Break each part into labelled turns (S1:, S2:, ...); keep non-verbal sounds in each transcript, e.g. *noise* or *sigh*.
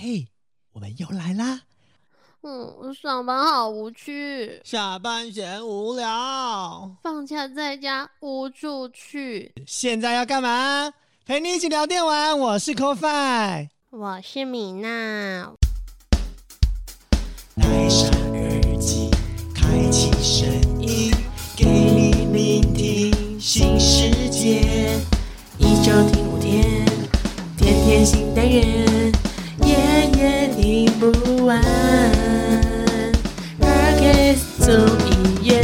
S1: 嘿，我们又来啦！
S2: 嗯，上班好无趣，
S1: 下班嫌无聊，
S2: 放假在家无处去。
S1: 现在要干嘛？陪你一起聊电玩。我是 CoFi，
S2: 我是米娜。
S1: 戴上耳机，开启声音，给你聆听新世界。
S3: 一周听五天，天天新单元，听不完。Podcast 总一言。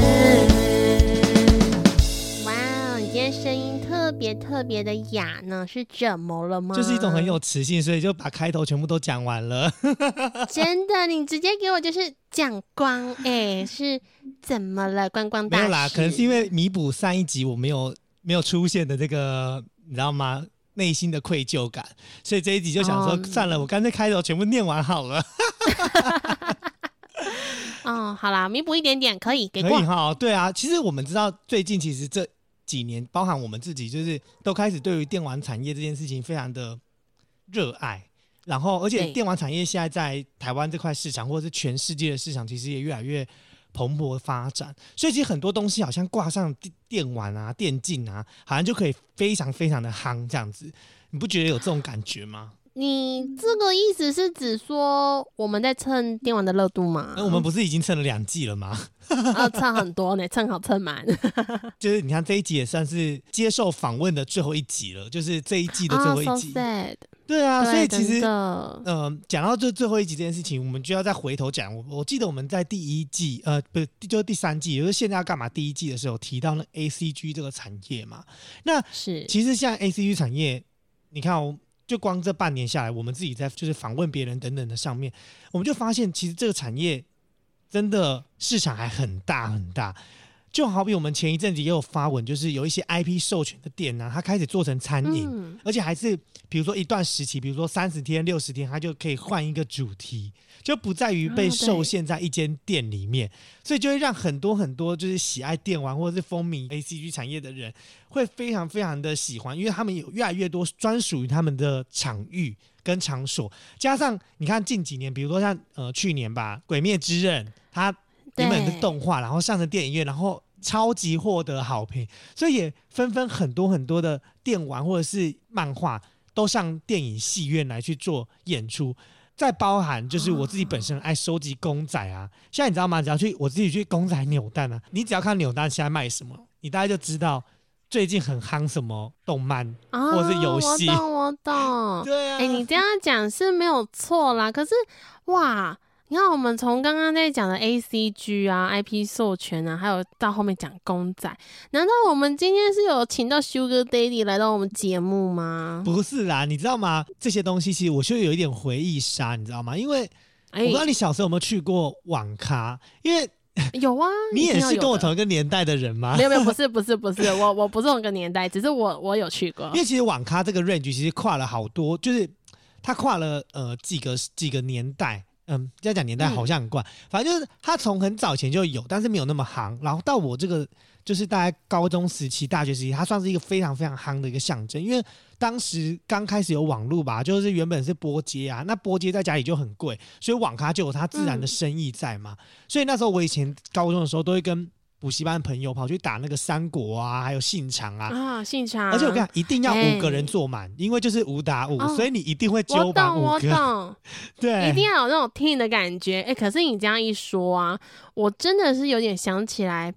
S2: 哇，你今天声音特别特别的哑呢，是怎么了吗？
S1: 就是一种很有磁性，所以就把开头全部都讲完了。*laughs*
S2: 真的，你直接给我就是讲光，哎，是怎么了？观光大
S1: 没有啦，可能是因为弥补上一集我没有没有出现的这个，你知道吗？内心的愧疚感，所以这一集就想说，
S2: 哦
S1: 算了，我干脆开头全部念完好了。
S2: 哦，*laughs* 好啦，弥补一点点可以给过
S1: 可以。哈，对啊，其实我们知道，最近其实这几年，包含我们自己，就是都开始对于电玩产业这件事情非常的热爱。然后，而且电玩产业现在在台湾这块市场，或者是全世界的市场，其实也越来越蓬勃发展。所以，其实很多东西好像挂上电电玩啊、电竞啊，好像就可以非常非常的夯这样子。你不觉得有这种感觉吗？
S2: 你这个意思是指说我们在蹭电玩的热度吗？
S1: 那、我们不是已经蹭了两季了吗？*laughs*
S2: 啊，蹭很多呢，蹭好蹭满。*laughs*
S1: 就是你看这一集也算是接受访问的最后一集了，就是这一季的最
S2: 啊
S1: 后一集。对啊，所以其实
S2: 真的
S1: 呃，讲到这最后一集这件事情，我们就要再回头讲。我我记得我们在第一季，呃，不是，就是第三季，也就是现在要干嘛？第一季的时候提到那 A C G 这个产业嘛。那
S2: 是
S1: 其实像 A C G 产业，你看哦，就光这半年下来，我们自己在就是访问别人等等的上面，我们就发现，其实这个产业真的市场还很大很大。就好比我们前一阵子也有发文，就是有一些 IP 授权的店呢、它开始做成餐饮，
S2: 嗯，
S1: 而且还是比如说一段时期，比如说三十天、六十天，它就可以换一个主题，就不在于被受限在一间店里面，所以就会让很多很多就是喜爱电玩或者是风靡 A C G 产业的人会非常非常的喜欢，因为他们有越来越多专属于他们的场域跟场所，加上你看近几年，比如说像呃去年吧，《鬼灭之刃》它原本是
S2: 对
S1: 动画，然后上了电影院，然后超级获得好评，所以也纷纷很多很多的电玩或者是漫画都上电影戏院来去做演出。再包含就是我自己本身爱收集公仔啊，现在你知道吗？只要去我自己去公仔扭蛋啊，你只要看扭蛋现在卖什么，你大概就知道最近很夯什么动漫。
S2: 啊，
S1: 或是游戏
S2: 我懂，我懂。
S1: 对啊，
S2: 哎、你这样讲是没有错啦。可是，哇，你看我们从刚刚在讲的 A C G 啊、I P 授权啊，还有到后面讲公仔，难道我们今天是有请到 Sugar Daddy 来到我们节目吗？
S1: 不是啦，你知道吗？这些东西其实我就有一点回忆杀，你知道吗？因为
S2: 哎、
S1: 我不知道你小时候有没有去过网咖，因为 *laughs*
S2: 有啊，*laughs*
S1: 你也是跟我同一个年代的人吗
S2: 没？有没有，不是不是不是，我我不是同一个年代，只是我我有去过
S1: 因。为其实网咖这个 range 其实跨了好多，就是它跨了呃几个几个年代。嗯，这样讲年代好像很怪，反正就是它从很早前就有，但是没有那么夯。然后到我这个就是大概高中时期、大学时期，它算是一个非常非常夯的一个象征。因为当时刚开始有网络吧，就是原本是波接啊，那波接在家里就很贵，所以网咖就有它自然的生意在嘛。所以那时候我以前高中的时候，都会跟补习班朋友跑去打那个三国啊，还有信长啊，
S2: 啊，信长，
S1: 而且我跟你讲，一定要五个人
S2: 哎
S1: 坐满，因为就是五打五，
S2: 哦
S1: 所以你一定会
S2: 我
S1: 揪满
S2: 懂我
S1: 懂，我。
S2: 懂，*laughs*
S1: 对，
S2: 一定要有那种听的感觉。哎、可是你这样一说啊，我真的是有点想起来，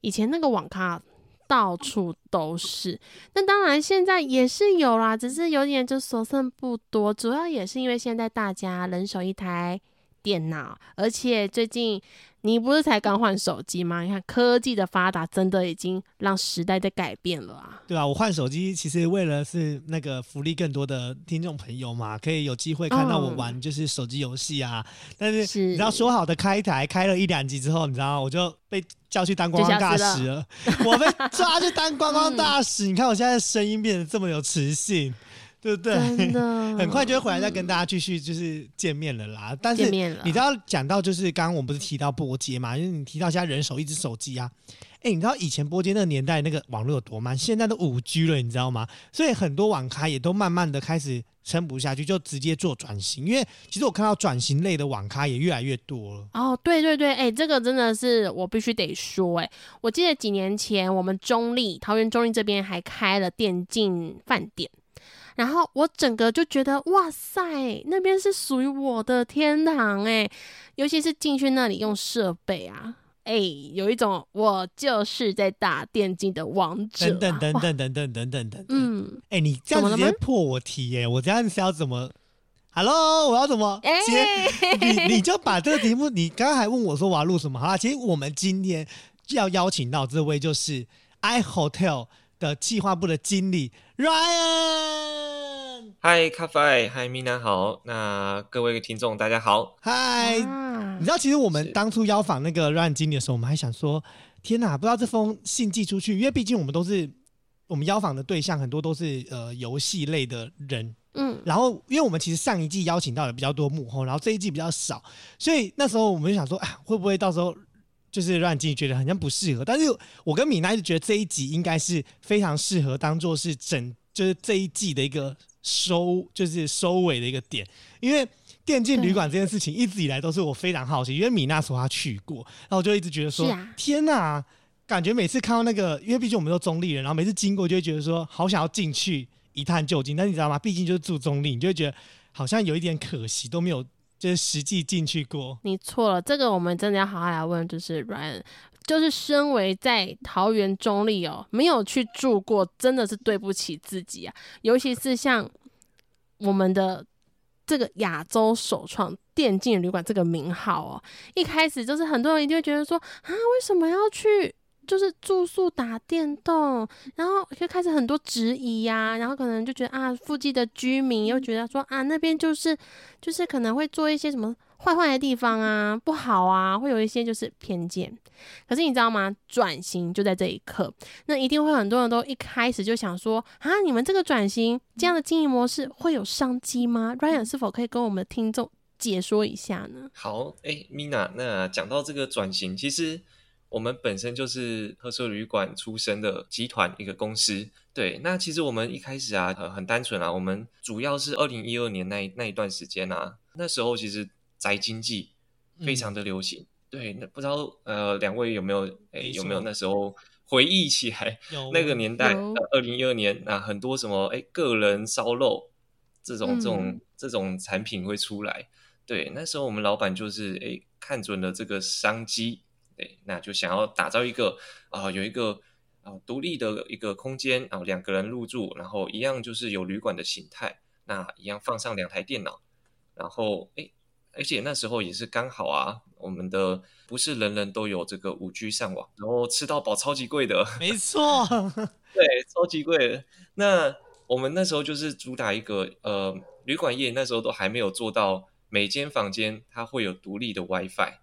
S2: 以前那个网咖到处都是。那当然现在也是有啦，只是有点就所剩不多。主要也是因为现在大家人手一台电脑，而且最近你不是才刚换手机吗？你看科技的发达，真的已经让时代在改变了啊。
S1: 对啊，我换手机其实为了是那个福利更多的听众朋友嘛，可以有机会看到我
S2: 哦
S1: 玩就是手机游戏啊。但是
S2: 是
S1: 你知道说好的开台开了一两集之后，你知道我就被叫去当观光大使了，*laughs* 我被抓去当观光大使。你看我现在声音变得这么有磁性。对不对？
S2: 真的 *laughs*
S1: 很快就会回来再跟大家继续就是见面了啦。但是你知道讲到就是刚刚我们不是提到波接嘛，就是你提到现在人手一只手机啊。哎，你知道以前波接那个年代那个网络有多慢？现在都五 G 了，你知道吗？所以很多网咖也都慢慢的开始撑不下去，就直接做转型。因为其实我看到转型类的网咖也越来越多了。
S2: 哦，对对对，哎、这个真的是我必须得说、哎，我记得几年前我们中立桃园中立这边还开了电竞饭店，然后我整个就觉得哇塞，那边是属于我的天堂哎、尤其是进去那里用设备啊。哎、有一种我就是在打电竞的王者、啊，
S1: 等等等，等等等等等等。
S2: 嗯，
S1: 哎、你这样子直接破我题耶、我这样是要怎么？Hello，我要怎么
S2: 哎、
S1: 接？你你就把这个题目，你刚刚还问我说我要录什么？好啦，其实我们今天要邀请到这位就是 i Hotel 的计划部的经理 Ryan。
S4: 嗨，咖啡，嗨，米娜好。那各位听众大家好。
S1: 嗨，
S2: 啊
S1: 你知道其实我们当初邀访那个 Ryan 经理的时候，我们还想说，天哪，不知道这封信寄出去，因为毕竟我们都是我们邀访的对象很多都是呃游戏类的人，
S2: 嗯，
S1: 然后，因为我们其实上一季邀请到的比较多幕后，然后这一季比较少，所以那时候我们就想说，啊，会不会到时候就是让经理觉得好像不适合？但是我跟米娜一直觉得这一集应该是非常适合当做是整就是这一季的一个收就是收尾的一个点，因为电竞旅馆这件事情一直以来都是我非常好奇，因为米娜说她去过，然后我就一直觉得说，
S2: 啊
S1: 天哪！感觉每次看到那个，因为毕竟我们都中立人，然后每次经过就会觉得说，好想要进去一探究竟。但你知道吗？毕竟就是住中立，你就会觉得好像有一点可惜，都没有就是实际进去过。
S2: 你错了，这个我们真的要好好来问，就是 Ryan，就是身为在桃园中立哦，没有去住过，真的是对不起自己啊。尤其是像我们的这个亚洲首创电竞旅馆这个名号哦，一开始就是很多人一定会觉得说啊，为什么要去？就是住宿打电动，然后就开始很多质疑呀、然后可能就觉得啊，附近的居民又觉得说啊，那边就是就是可能会做一些什么坏坏的地方啊，不好啊，会有一些就是偏见。可是你知道吗？转型就在这一刻，那一定会很多人都一开始就想说啊，你们这个转型这样的经营模式会有商机吗？Ryan 是否可以跟我们的听众解说一下呢？
S4: 好，哎，米娜，那讲到这个转型，其实我们本身就是特色旅馆出身的集团一个公司。对，那其实我们一开始啊，呃，很单纯啊，我们主要是二零一二年那一那一段时间啊，那时候其实宅经济非常的流行。对，那不知道呃，两位有没有哎有没有那时候回忆起来？那个年代，二零一二年，啊、很多什么哎，个人烧肉这种、这种
S2: 嗯
S4: 这种产品会出来。对，那时候我们老板就是哎看准了这个商机，对，那就想要打造一个啊、有一个啊、独立的一个空间啊、两个人入住，然后一样就是有旅馆的形态，那一样放上两台电脑，然后哎，而且那时候也是刚好啊，我们的不是人人都有这个五 G 上网，然后吃到饱超级贵的，
S1: 没错，
S4: 对，超级贵的。那我们那时候就是主打一个呃，旅馆业那时候都还没有做到每间房间它会有独立的 WiFi，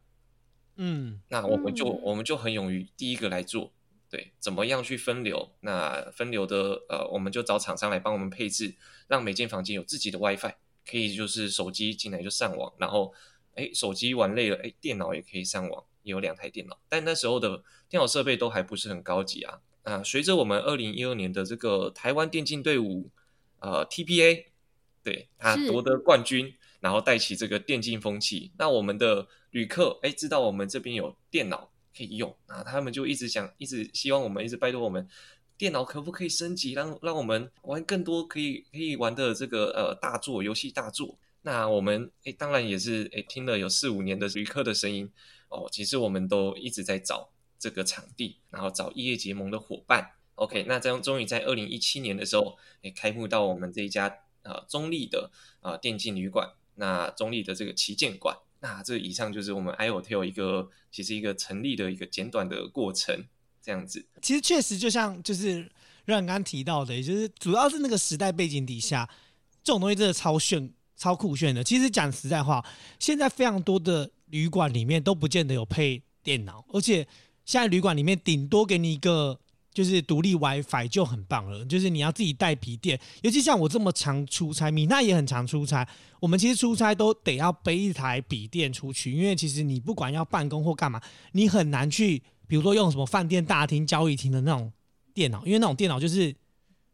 S1: 嗯，
S4: 那我们就、
S2: 嗯。
S4: 我们就很勇于第一个来做，对，怎么样去分流？那分流的呃，我们就找厂商来帮我们配置，让每间房间有自己的 WiFi，可以就是手机进来就上网，然后哎手机玩累了，哎电脑也可以上网，也有两台电脑，但那时候的电脑设备都还不是很高级啊。啊，随着我们二零一二年的这个台湾电竞队伍呃 TPA，对他夺得冠军，然后带起这个电竞风气。那我们的旅客哎，知道我们这边有电脑可以用啊，他们就一直想，一直希望我们，一直拜托我们，电脑可不可以升级，让让我们玩更多可以可以玩的这个呃大作游戏大作。那我们哎，当然也是哎听了有四五年的旅客的声音哦，其实我们都一直在找这个场地，然后找异业结盟的伙伴。OK，那这样终于在二零一七年的时候，哎，开幕到我们这一家呃中立的呃电竞旅馆，那中立的这个旗舰馆。那这以上就是我们 iotel 一个其实一个成立的一个简短的过程，这样子。
S1: 其实确实就像就是让刚刚提到的，也就是主要是那个时代背景底下，这种东西真的超炫、超酷炫的。其实讲实在话，现在非常多的旅馆里面都不见得有配电脑，而且现在旅馆里面顶多给你一个就是独立 WiFi 就很棒了。就是你要自己带笔电，尤其像我这么常出差，米娜也很常出差，我们其实出差都得要背一台笔电出去，因为其实你不管要办公或干嘛，你很难去，比如说用什么饭店大厅、交易厅的那种电脑，因为那种电脑就是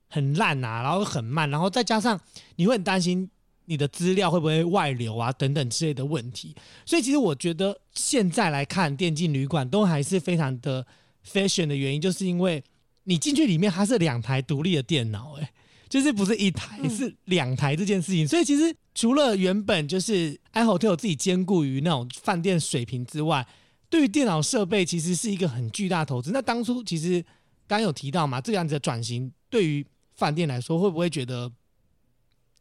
S1: 很烂啊，然后很慢，然后再加上你会很担心你的资料会不会外流啊等等之类的问题。所以其实我觉得现在来看电竞旅馆都还是非常的 fashion 的原因，就是因为你进去里面它是两台独立的电脑、哎，就是不是一台
S2: 嗯
S1: 是两台这件事情。所以其实除了原本就是 iHotel 自己兼顾于那种饭店水平之外，对于电脑设备其实是一个很巨大的投资。那当初其实刚刚有提到嘛，这样子的转型对于饭店来说，会不会觉得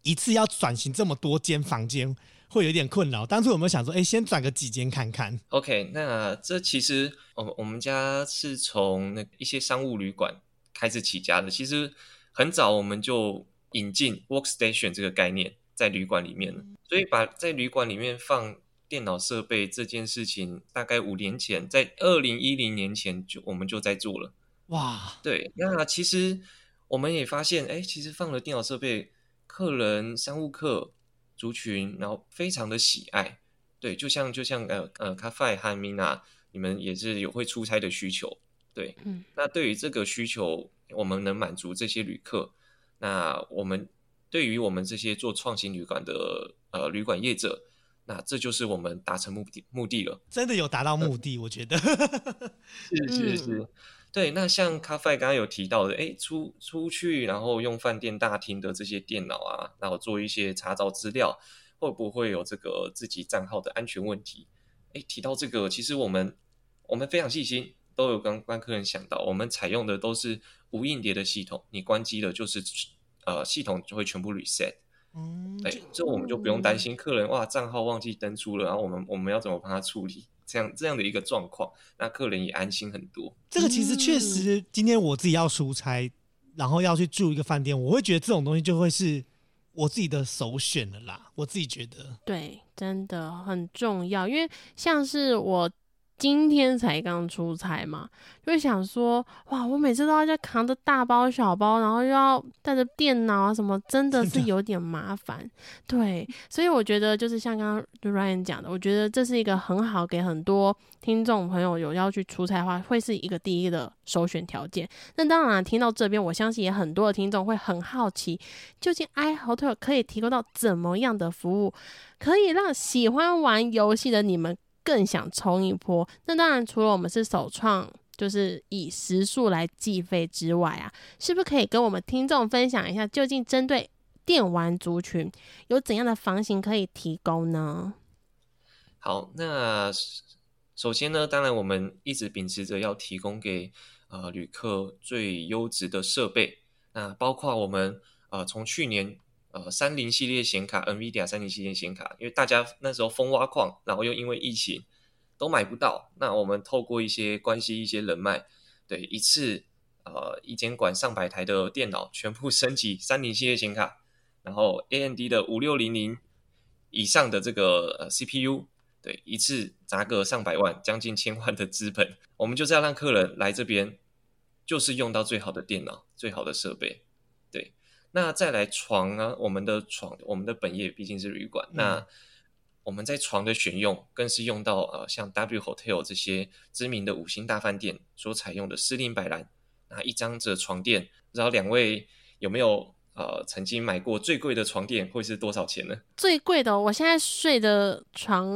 S1: 一次要转型这么多间房间会有点困扰？当初有没有想说，哎、先转个几间看看
S4: ？OK，那这其实我我们家是从那一些商务旅馆开始起家的。其实很早我们就引进 workstation 这个概念在旅馆里面了，所以把在旅馆里面放电脑设备这件事情，大概五年前，在二零一零年前就我们就在做了。
S1: 哇，
S4: 对，那其实我们也发现，哎，其实放了电脑设备，客人、商务客族群，然后非常的喜爱。对，就像就像呃呃，咖啡和 Mina，你们也是有会出差的需求。对，
S2: 嗯，
S4: 那对于这个需求，我们能满足这些旅客，那我们对于我们这些做创新旅馆的呃旅馆业者，那这就是我们达成目的目的了。
S1: 真的有达到目的，我觉得。
S4: 是 *laughs* 是是，对。那像咖啡刚刚有提到的，哎，出出去然后用饭店大厅的这些电脑啊，然后做一些查找资料，会不会有这个自己账号的安全问题？哎，提到这个，其实我们我们非常细心，都有跟帮客人想到，我们采用的都是无硬碟的系统，你关机了就是呃系统就会全部 reset。
S1: 嗯，
S4: 对，这我们就不用担心客人哇账号忘记登出了，然后我们我们要怎么帮他处理这样这样的一个状况，那客人也安心很多。
S1: 这个其实确实，今天我自己要出差，然后要去住一个饭店，我会觉得这种东西就会是我自己的首选了啦。我自己觉得，
S2: 对，真的很重要，因为像是我今天才刚出差嘛，就会想说，哇，我每次都要在扛着大包小包，然后又要带着电脑啊什么，真的是有点麻烦。对，所以我觉得就是像刚刚 Ryan 讲的，我觉得这是一个很好给很多听众朋友有要去出差的话，会是一个第一的首选条件。那当然，听到这边，我相信也很多的听众会很好奇，究竟 iHotel 可以提供到怎么样的服务，可以让喜欢玩游戏的你们更想冲一波？那当然，除了我们是首创，就是以时数来计费之外啊，是不是可以跟我们听众分享一下，究竟针对电玩族群有怎样的房型可以提供呢？
S4: 好，那首先呢，当然我们一直秉持着要提供给呃旅客最优质的设备，那包括我们呃从去年呃三菱系列显卡，NVIDIA 三菱系列显卡，因为大家那时候疯挖矿，然后又因为疫情都买不到，那我们透过一些关系、一些人脉，对一次呃一间馆上百台的电脑全部 *laughs* 升级三菱系列显卡，然后 AMD 的五六零零以上的这个呃 CPU。对，一次砸个上百万、将近千万的资本，我们就是要让客人来这边，就是用到最好的电脑、最好的设备。对，那再来床啊，我们的床，我们的本业毕竟是旅馆，
S1: 嗯
S4: 那我们在床的选用，更是用到呃像 W Hotel 这些知名的五星大饭店所采用的丝令白兰，那一张这床垫，不知道两位有没有呃曾经买过最贵的床垫会是多少钱呢？
S2: 最贵的，我现在睡的床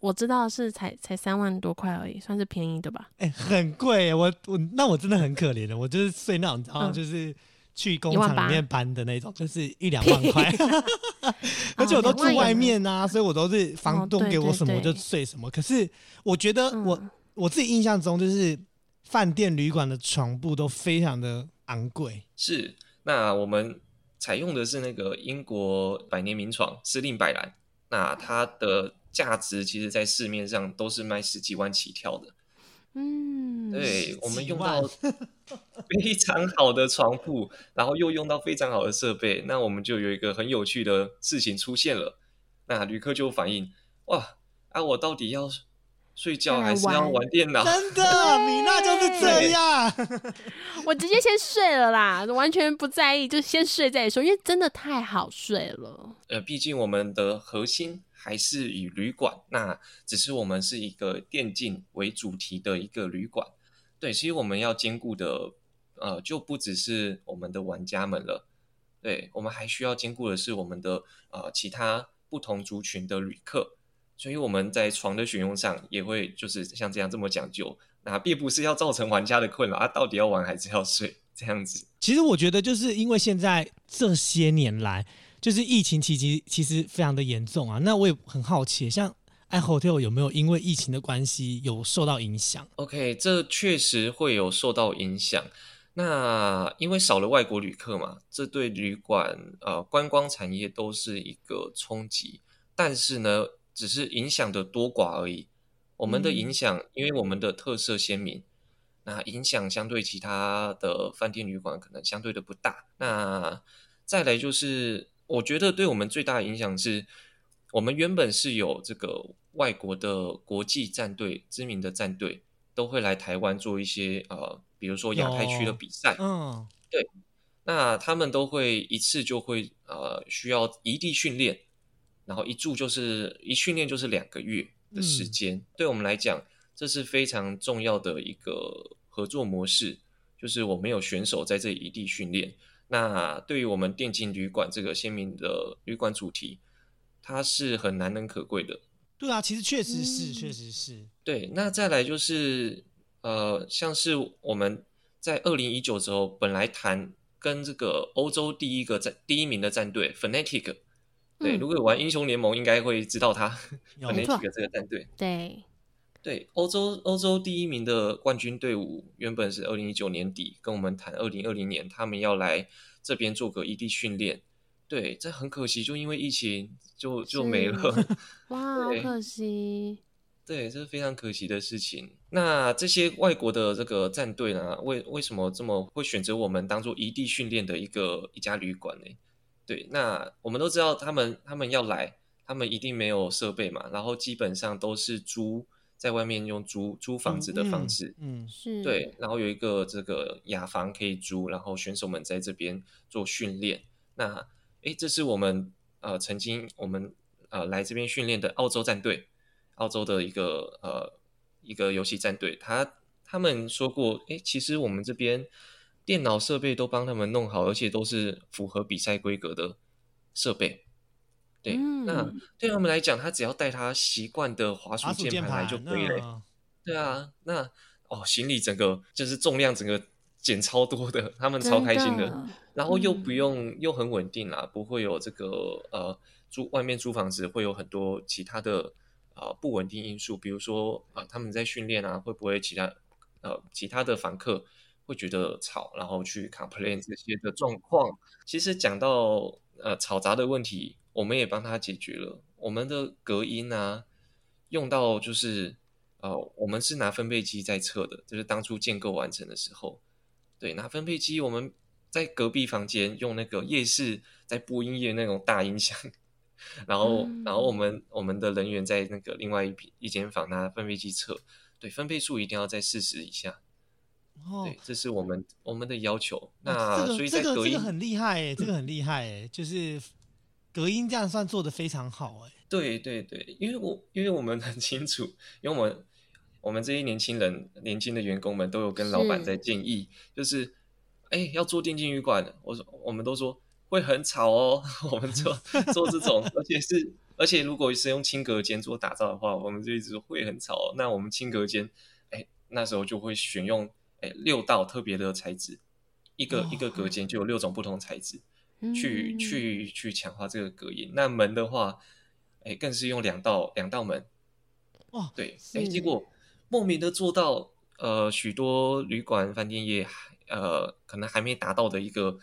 S2: 我知道是才才三万多块而已，算是便宜的吧。
S1: 哎、很贵耶，我我那我真的很可怜的，我就是睡那种，然后
S2: 嗯
S1: 就是去工厂里面搬的那种，就是一两万块，*laughs* *laughs* 而且我都住外面啊，所以我都是房东给我什么我就睡什么。可是我觉得我、
S2: 嗯
S1: 我自己印象中，就是饭店旅馆的床铺都非常的昂贵，
S4: 是，那我们采用的是那个英国百年名床司令百兰，那它的价值其实在市面上都是卖十几万起跳的。
S2: 嗯，
S4: 对，我们用到 *laughs* 非常好的床铺，然后又用到非常好的设备，那我们就有一个很有趣的事情出现了。那旅客就反映：哇啊，我到底要睡觉还是要
S2: 玩
S4: 玩电脑。
S1: 真的，米娜就是这样。*laughs*
S2: 我直接先睡了啦，完全不在意，就先睡再说，因为真的太好睡了。
S4: 呃，毕竟我们的核心还是以旅馆，那只是我们是一个电竞为主题的一个旅馆。对，其实我们要兼顾的，呃，就不只是我们的玩家们了，对我们还需要兼顾的是我们的呃其他不同族群的旅客。所以我们在床的选用上也会就是像这样这么讲究，那并不是要造成玩家的困扰啊，到底要玩还是要睡这样子。
S1: 其实我觉得，就是因为现在这些年来，就是疫情期其其实非常的严重啊。那我也很好奇，像 i hotel 有没有因为疫情的关系有受到影响
S4: ？OK，这确实会有受到影响。那因为少了外国旅客嘛，这对旅馆呃观光产业都是一个冲击。但是呢，只是影响的多寡而已。我们的影响，因为我们的特色鲜明，那影响相对其他的饭店旅馆可能相对的不大。那再来就是，我觉得对我们最大的影响是，我们原本是有这个外国的国际战队、知名的战队都会来台湾做一些呃，比如说亚太区的比赛，
S1: 嗯，对
S4: 那他们都会一次就会呃需要异地训练，然后一住就是一训练就是两个月的时间。对我们来讲，这是非常重要的一个合作模式，就是我们有选手在这里异地训练。那对于我们电竞旅馆这个鲜明的旅馆主题，它是很难能可贵的。
S1: 对啊，其实确实是，
S2: 嗯
S1: 确实是。
S4: 对，那再来就是呃，像是我们在二零一九之后本来谈跟这个欧洲第一个战第一名的战队 Fnatic，对，
S2: 嗯
S4: 如果有玩英雄联盟应该会知道他 Fnatic 这个战队。
S2: 对，
S4: 对，欧洲欧洲第一名的冠军队伍原本是二零一九年底跟我们谈，二零二零年他们要来这边做个异地训练。对，这很可惜，就因为疫情就就没了。*laughs*
S2: 哇，好可惜。*laughs*
S4: 对，这是非常可惜的事情。那这些外国的这个战队呢，为为什么这么会选择我们当做异地训练的一个一家旅馆呢？对，那我们都知道他们他们要来，他们一定没有设备嘛，然后基本上都是租在外面用租租房子的方式。
S1: 嗯，
S2: 是，
S4: 对，然后有一个这个雅房可以租，然后选手们在这边做训练。那诶，这是我们呃曾经我们呃来这边训练的澳洲战队，澳洲的一个呃一个游戏战队，他他们说过，诶，其实我们这边电脑设备都帮他们弄好，而且都是符合比赛规格的设备。对，那
S2: 嗯
S4: 对他们来讲，他只要带他习惯的滑鼠
S1: 键
S4: 键盘来就可以了。
S1: 嗯
S4: 对啊，那哦，行李整个就是重量整个减超多的，他们超开心的，
S2: 真
S4: 然后又不
S2: 嗯
S4: 用、又很稳定啦，不会有这个呃租外面租房子会有很多其他的呃不稳定因素，比如说啊、呃他们在训练啊，会不会其他呃其他的房客会觉得吵，然后去 complain 这些的状况。其实讲到呃吵杂的问题，我们也帮他解决了，我们的隔音啊用到就是。呃，我们是拿分配机在测的，就是当初建构完成的时候，对，拿分配机，我们在隔壁房间用那个夜市在播音乐那种大音响，然后，然后我们我们的人员在那个另外一批一间房拿分配机测，对，分配数一定要在四十以下，
S1: 哦
S4: 对，，这是我们我们的要求。那所
S1: 这个
S4: 以在隔音
S1: 这个这个，很厉害哎，这个很厉害哎，就是隔音这样算做的非常好哎。
S4: 对对对，因为我因为我们很清楚，*laughs* 因为我们我们这些年轻人、年轻的员工们都有跟老板在建议，就是哎要做电竞旅馆，我说我们都说会很吵哦，*laughs* 我们做 *laughs* 做这种，而且是而且如果是用轻隔间做打造的话，我们就一直说会很吵哦、那我们轻隔间，哎那时候就会选用哎六道特别的材质，一个、一个隔间就有六种不同材质。去
S2: 嗯
S4: 去去强化这个隔音。那门的话，哎，更是用两道两道门。
S1: 哇，
S4: 对，哎，结果莫名的做到，呃，许多旅馆饭店业呃可能还没达到的一个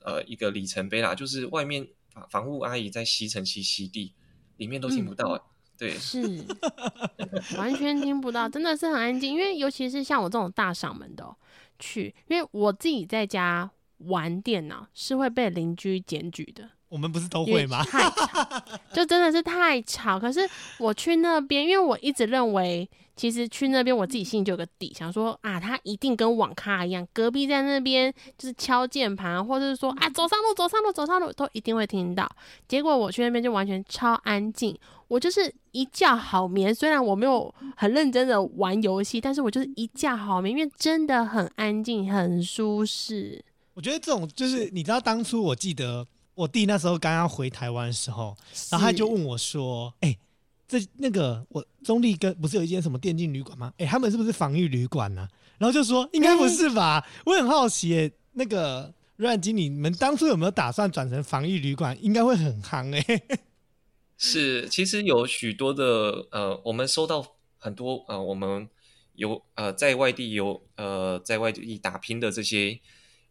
S4: 呃一个里程碑啦，就是外面房房屋阿姨在吸尘器吸地，里面都听不到哎、对，
S2: 是 *laughs* 完全听不到，真的是很安静。因为尤其是像我这种大嗓门的、哦、去，因为我自己在家玩电脑是会被邻居检举的，
S1: 我们不是都会吗？
S2: 太吵，*laughs* 就真的是太吵。可是我去那边，因为我一直认为，其实去那边我自己心里就有个底，想说啊，他一定跟网咖一样，隔壁在那边就是敲键盘，或者是说啊，走上路，走上路，走上路，都一定会听到。结果我去那边就完全超安静，我就是一觉好眠。虽然我没有很认真的玩游戏，但是我就是一觉好眠，因为真的很安静，很舒适。
S1: 我觉得这种就是你知道，当初我记得我弟那时候刚刚回台湾的时候，然后他就问我说：“哎、这那个我中立跟不是有一间什么电竞旅馆吗？哎、他们是不是防御旅馆呢、然后就说应该不是吧？我很好奇耶、那个阮经理，你们当初有没有打算转成防御旅馆？应该会很夯哎、*laughs*
S4: 是，其实有许多的呃，我们收到很多呃，我们有呃在外地有呃在外地打拼的这些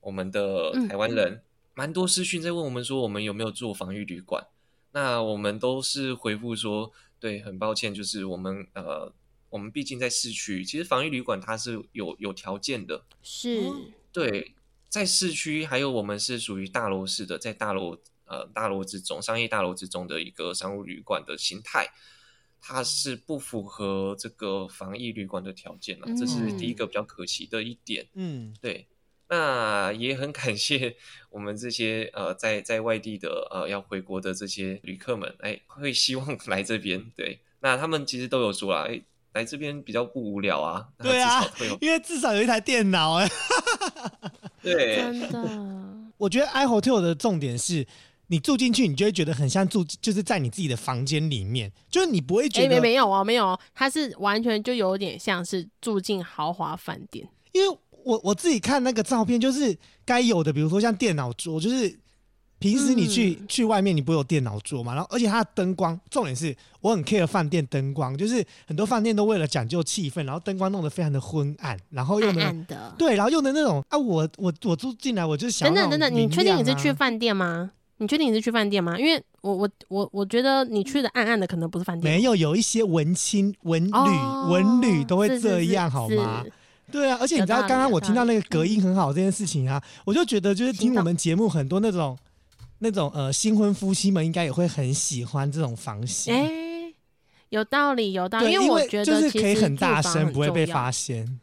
S4: 我们的
S2: 嗯
S4: 台湾人，蛮多私讯在问我们说我们有没有做防御旅馆，那我们都是回复说，对，很抱歉，就是我们呃我们毕竟在市区，其实防御旅馆它是有有条件的，
S2: 是，
S4: 对，在市区，还有我们是属于大楼式的，在大楼呃大楼之中，商业大楼之中的一个商务旅馆的形态，它是不符合这个防疫旅馆的条件啊，这是第一个比较可惜的一点。
S1: 嗯，
S4: 对，那也很感谢我们这些呃在在外地的呃要回国的这些旅客们，哎，会希望 *laughs* 来这边。对，那他们其实都有说啦，哎，来这边比较不无聊啊，那
S1: 对啊因为至少有一台电脑哎、*laughs*
S4: 对。
S2: 真的。
S1: 我觉得 iHotel 的重点是。你住进去，你就会觉得很像住，就是在你自己的房间里面，就是你不会觉
S2: 哎、
S1: 得，
S2: 没没有哦，没有哦，它是完全就有点像是住进豪华饭店。
S1: 因为我我自己看那个照片，就是该有的，比如说像电脑桌，就是平时你去、
S2: 嗯
S1: 去外面你不有电脑桌嘛，然后而且它的灯光，重点是我很 care 饭店灯光，就是很多饭店都为了讲究气氛，然后灯光弄得非常的昏暗，然后用
S2: 暗
S1: 的。对，然后用的那种啊，我我我住进来我就是想
S2: 等等等等，你确定你是去饭店吗？你确定你是去饭店吗？因为我我我我觉得你去的暗暗的可能不是饭店。
S1: 没有有一些文青文旅、
S2: 哦
S1: 文旅都会
S2: 是是是
S1: 这样好吗？
S2: 是
S1: 对啊，而且你知道刚刚我听到那个隔音很好这件事情啊，我就觉得就是听我们节目很多那种那种呃新婚夫妻们应该也会很喜欢这种房型。
S2: 哎、有道理，有道理，因
S1: 为
S2: 我觉得
S1: 就是可以很大声，不会被发现。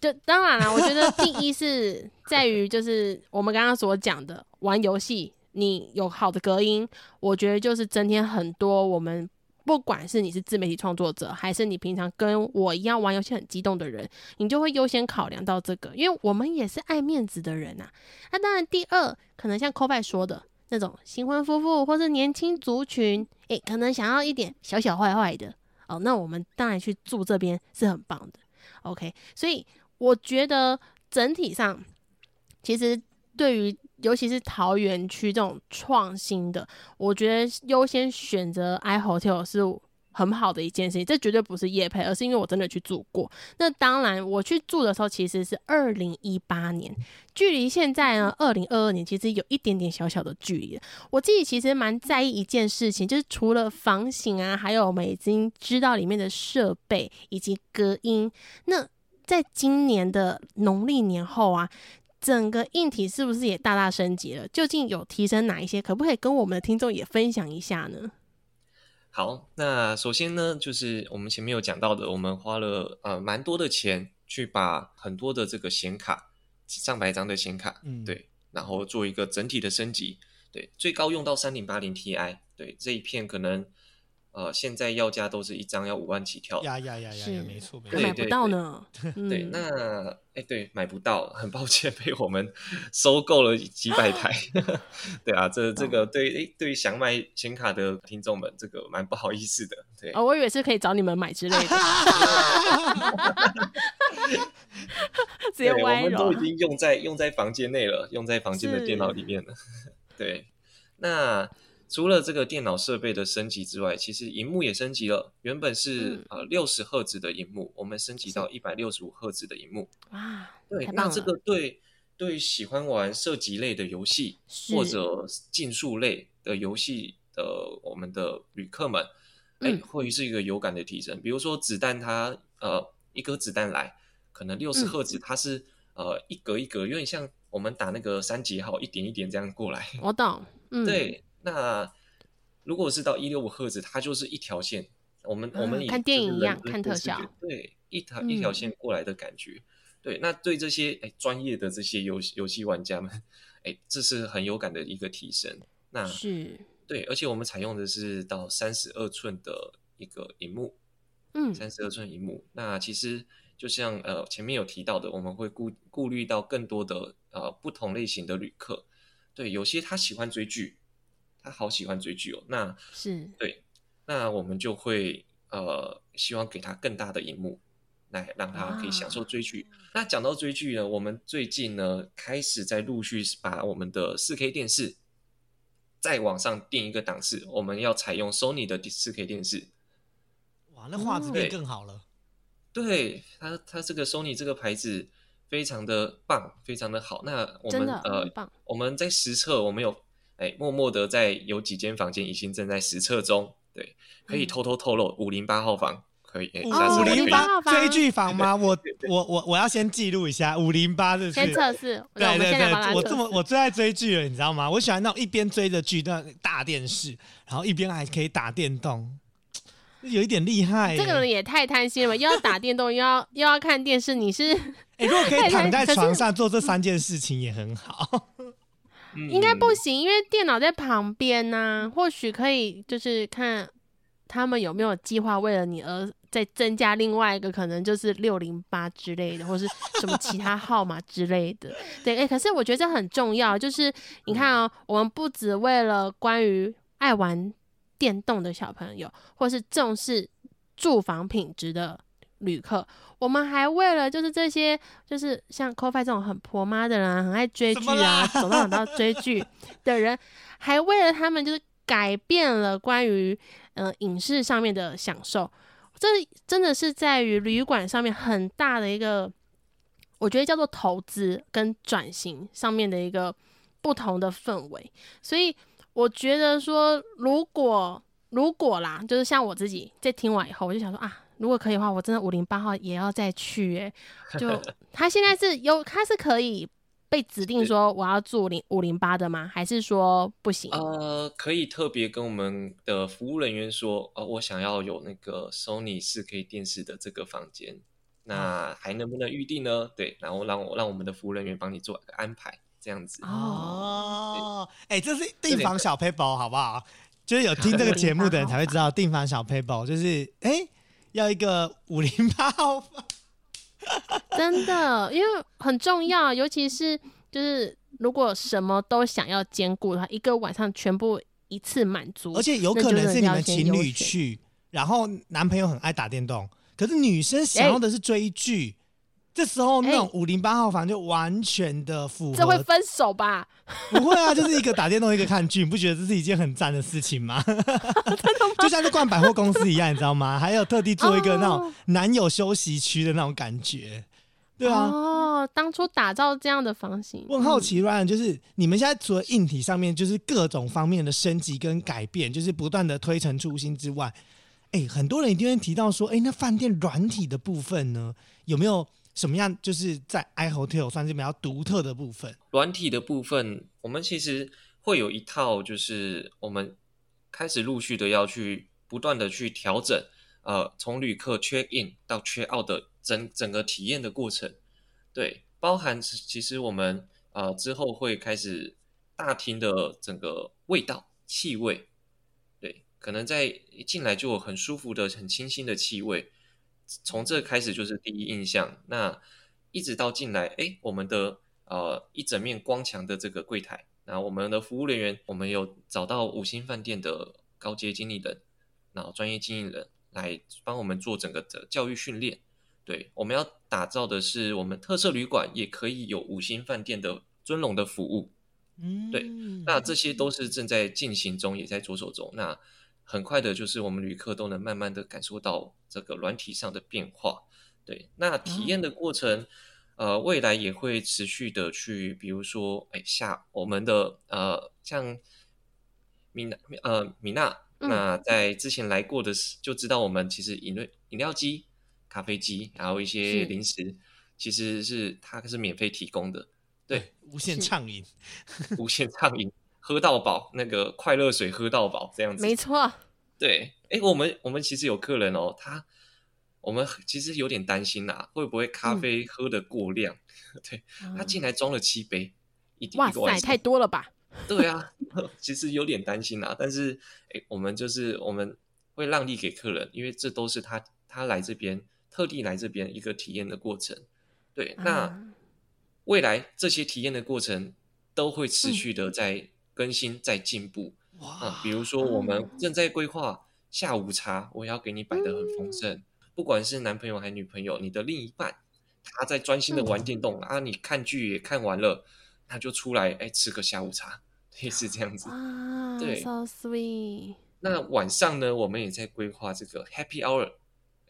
S2: 就当然啦，我觉得第一是在于就是我们刚刚所讲的玩游戏，你有好的隔音，我觉得就是增添很多我们。不管是你是自媒体创作者，还是你平常跟我一样玩游戏很激动的人，你就会优先考量到这个，因为我们也是爱面子的人呐、那当然，第二可能像 c o b 说的那种新婚夫妇或是年轻族群，诶、可能想要一点小小坏坏的。哦，那我们当然去住这边是很棒的。OK，所以我觉得整体上，其实对于尤其是桃园区这种创新的，我觉得优先选择 iHotel 是很好的一件事情。这绝对不是业配，而是因为我真的去住过。那当然，我去住的时候其实是二零一八年，距离现在呢二零二二年其实有一点点小小的距离。我自己其实蛮在意一件事情，就是除了房型啊，还有我们已经知道里面的设备以及隔音。那在今年的农历年后啊，整个硬体是不是也大大升级了？究竟有提升哪一些？可不可以跟我们的听众也分享一下呢？
S4: 好，那首先呢，就是我们前面有讲到的，我们花了呃蛮多的钱去把很多的这个显卡，上百张的显卡，
S1: 嗯
S4: 对，然后做一个整体的升级，对，最高用到三零八零 Ti，对，这一片可能呃现在要价都是一张要五万起跳的，
S1: 呀呀呀呀
S2: 是
S1: 呀，没错没
S2: 还
S1: 错。
S2: 买不到呢。
S4: 对，
S2: 嗯
S4: 那哎对，买不到，很抱歉 *laughs* 被我们收购了几百台。*laughs* 对啊，这这个对哎对于想买显卡的听众们，这个蛮不好意思的。对，
S2: 哦，我以为是可以找你们买之类的，*laughs* 直接
S4: 对，我
S2: 歪了
S4: 们都已。经用在用在房间内了，用在房间的电脑里面了。对，那除了这个电脑设备的升级之外，其实荧幕也升级了。原本是、
S2: 嗯
S4: 呃六十赫兹的荧幕，我们升级到一百六十五赫兹的荧幕。
S2: 哇，
S4: 对那这个对对喜欢玩射击类的游戏或者竞速类的游戏的我们的旅客们，哎、
S2: 嗯
S4: 会是一个有感的提升。比如说子弹它呃一颗子弹来，可能六十
S2: 嗯
S4: 赫兹，它是、呃一格一格，有点像我们打那个三级号一点一点这样过来。
S2: 我懂。*laughs* 嗯，
S4: 对，那如果是到一六五赫兹，它就是一条线。我们、我们
S2: 看电影
S4: 就是
S2: 一样看特效，
S4: 对，一条一条
S2: 嗯
S4: 线过来的感觉。对，那对这些哎专业的这些游戏游戏玩家们，哎，这是很有感的一个提升。那
S2: 是，
S4: 对，而且我们采用的是到三十二寸的一个荧幕，
S2: 嗯，
S4: 三十二寸荧幕。那其实就像呃前面有提到的，我们会顾顾虑到更多的呃不同类型的旅客。对，有些他喜欢追剧，他好喜欢追剧哦。那
S2: 是，
S4: 对，那我们就会呃希望给他更大的荧幕，来让他可以享受追剧。那讲到追剧呢，我们最近呢开始在陆续把我们的四 K 电视再往上定一个档次，我们要采用 Sony 的四 K 电视。
S1: 哇，那画质
S2: 哦
S1: 变更好了。
S4: 对它，它这个 Sony 这个牌子非常的棒，非常的好。那我们呃，我们在实测，我们有哎默默的在有几间房间已经正在实测中，对，可以
S2: 嗯
S4: 偷偷透露五零八号房可以，哎，
S1: 五零
S4: 再可以
S2: 508号房
S1: 八追剧房吗？我我我我要先记录一下五零八的是。
S2: 先测试，我
S1: 对对对，我这么我最爱追剧了，你知道吗？我喜欢那种一边追着剧的大电视，然后一边还可以打电动，有一点厉害耶。
S2: 这个人也太贪心了吧，又要打电动，又要又要看电视，你是
S1: 哎，如果可以躺在床上做这三件事情也很好。
S2: 应该不
S4: 嗯
S2: 行，因为电脑在旁边呐、或许可以就是看他们有没有计划为了你而再增加另外一个可能就是六零八之类的，或是什么其他号码之类的。对，哎、可是我觉得这很重要，就是你看哦，我们不只为了关于爱玩电动的小朋友，或是重视住房品质的旅客，我们还为了就是这些，就是像 c o f i 这种很婆妈的人啊、很爱追剧啊，走到哪都追剧的人，还为了他们就是改变了关于呃影视上面的享受。这真的是在于旅馆上面很大的一个，我觉得叫做投资跟转型上面的一个不同的氛围。所以我觉得说，如果如果啦，就是像我自己在听完以后，我就想说啊，如果可以的话，我真的五零八号也要再去诶、*laughs* 就他现在是有，他是可以被指定说我要住零五零八的吗？还是说不行？
S4: 呃，可以特别跟我们的服务人员说，呃，我想要有那个 Sony 四 K 电视的这个房间，那还能不能预定呢？对，然后让我让我们的服务人员帮你做个安排，这样子。
S1: 哦，哎、这是订房小 paper 好不好？就是有听这个节目的人才会知道，订房小 paper 就是哎、要一个五零八号房。*laughs*
S2: 真的，因为很重要，尤其是就是如果什么都想要兼顾的话，一个晚上全部一次满足，
S1: 而且有可能是你们情侣去，然后男朋友很爱打电动，可是女生想要的是追剧，这时候那种五零八号房就完全的符合。
S2: 这会分手吧？*laughs*
S1: 不会啊，就是一个打电动，一个看剧，你不觉得这是一件很赞的事情 *laughs* 吗？就像是逛百货公司一样，你知道吗？还有特地做一个那种
S2: 哦
S1: 男友休息区的那种感觉，对啊。
S2: 哦，当初打造这样的房型，
S1: 我很好奇，Ryan，就是你们现在除了硬体上面，就是各种方面的升级跟改变，就是不断的推陈出新之外，哎，很多人一定会提到说，哎，那饭店软体的部分呢，有没有什么样就是在 iHotel 算是比较独特的部分？
S4: 软体的部分，我们其实会有一套，就是我们开始陆续的要去不断的去调整，呃，从旅客 check in 到 check out 的整整个体验的过程，对，包含其实我们呃之后会开始大厅的整个味道、气味，对，可能在一进来就有很舒服的、很清新的气味，从这开始就是第一印象。那一直到进来，哎，我们的呃一整面光墙的这个柜台，那我们的服务人员，我们有找到五星饭店的高阶经理人，然后专业经理人来帮我们做整个的教育训练。对，我们要打造的是我们特色旅馆也可以有五星饭店的尊荣的服务。
S1: 嗯，
S4: 对那这些都是正在进行中，也在着手中。那很快的，就是我们旅客都能慢慢的感受到这个软体上的变化。对，那体验的过程，呃，未来也会持续的去，比如说，哎，下我们的呃，像米娜呃米娜，
S2: 嗯
S4: 那在之前来过的时就知道，我们其实饮料饮料机、咖啡机，然后一些零食，其实是它是免费提供的。对，
S1: 无限畅饮，*laughs*
S4: 无限畅饮，喝到饱，那个快乐水喝到饱这样子。
S2: 没错，
S4: 对，哎，我们我们其实有客人哦，他我们其实有点担心啦，会不会咖啡喝的过量？*laughs* 对他进来装了七杯，一
S2: 哇塞，太多了吧？
S4: 对啊，*laughs* 其实有点担心啦，但是哎，我们就是我们会让利给客人，因为这都是他他来这边特地来这边一个体验的过程。对，那
S2: 啊
S4: 未来这些体验的过程都会持续的在更新、在进步。啊、
S1: 哇，
S4: 比如说，我们正在规划下午茶，我要给你摆得很丰盛，不管是男朋友还是女朋友，你的另一半他在专心的玩电动、啊，你看剧也看完了，他就出来哎吃个下午茶，类似这样子。
S2: 啊。
S4: 对
S2: ，so sweet，
S4: 那晚上呢，我们也在规划这个 Happy Hour，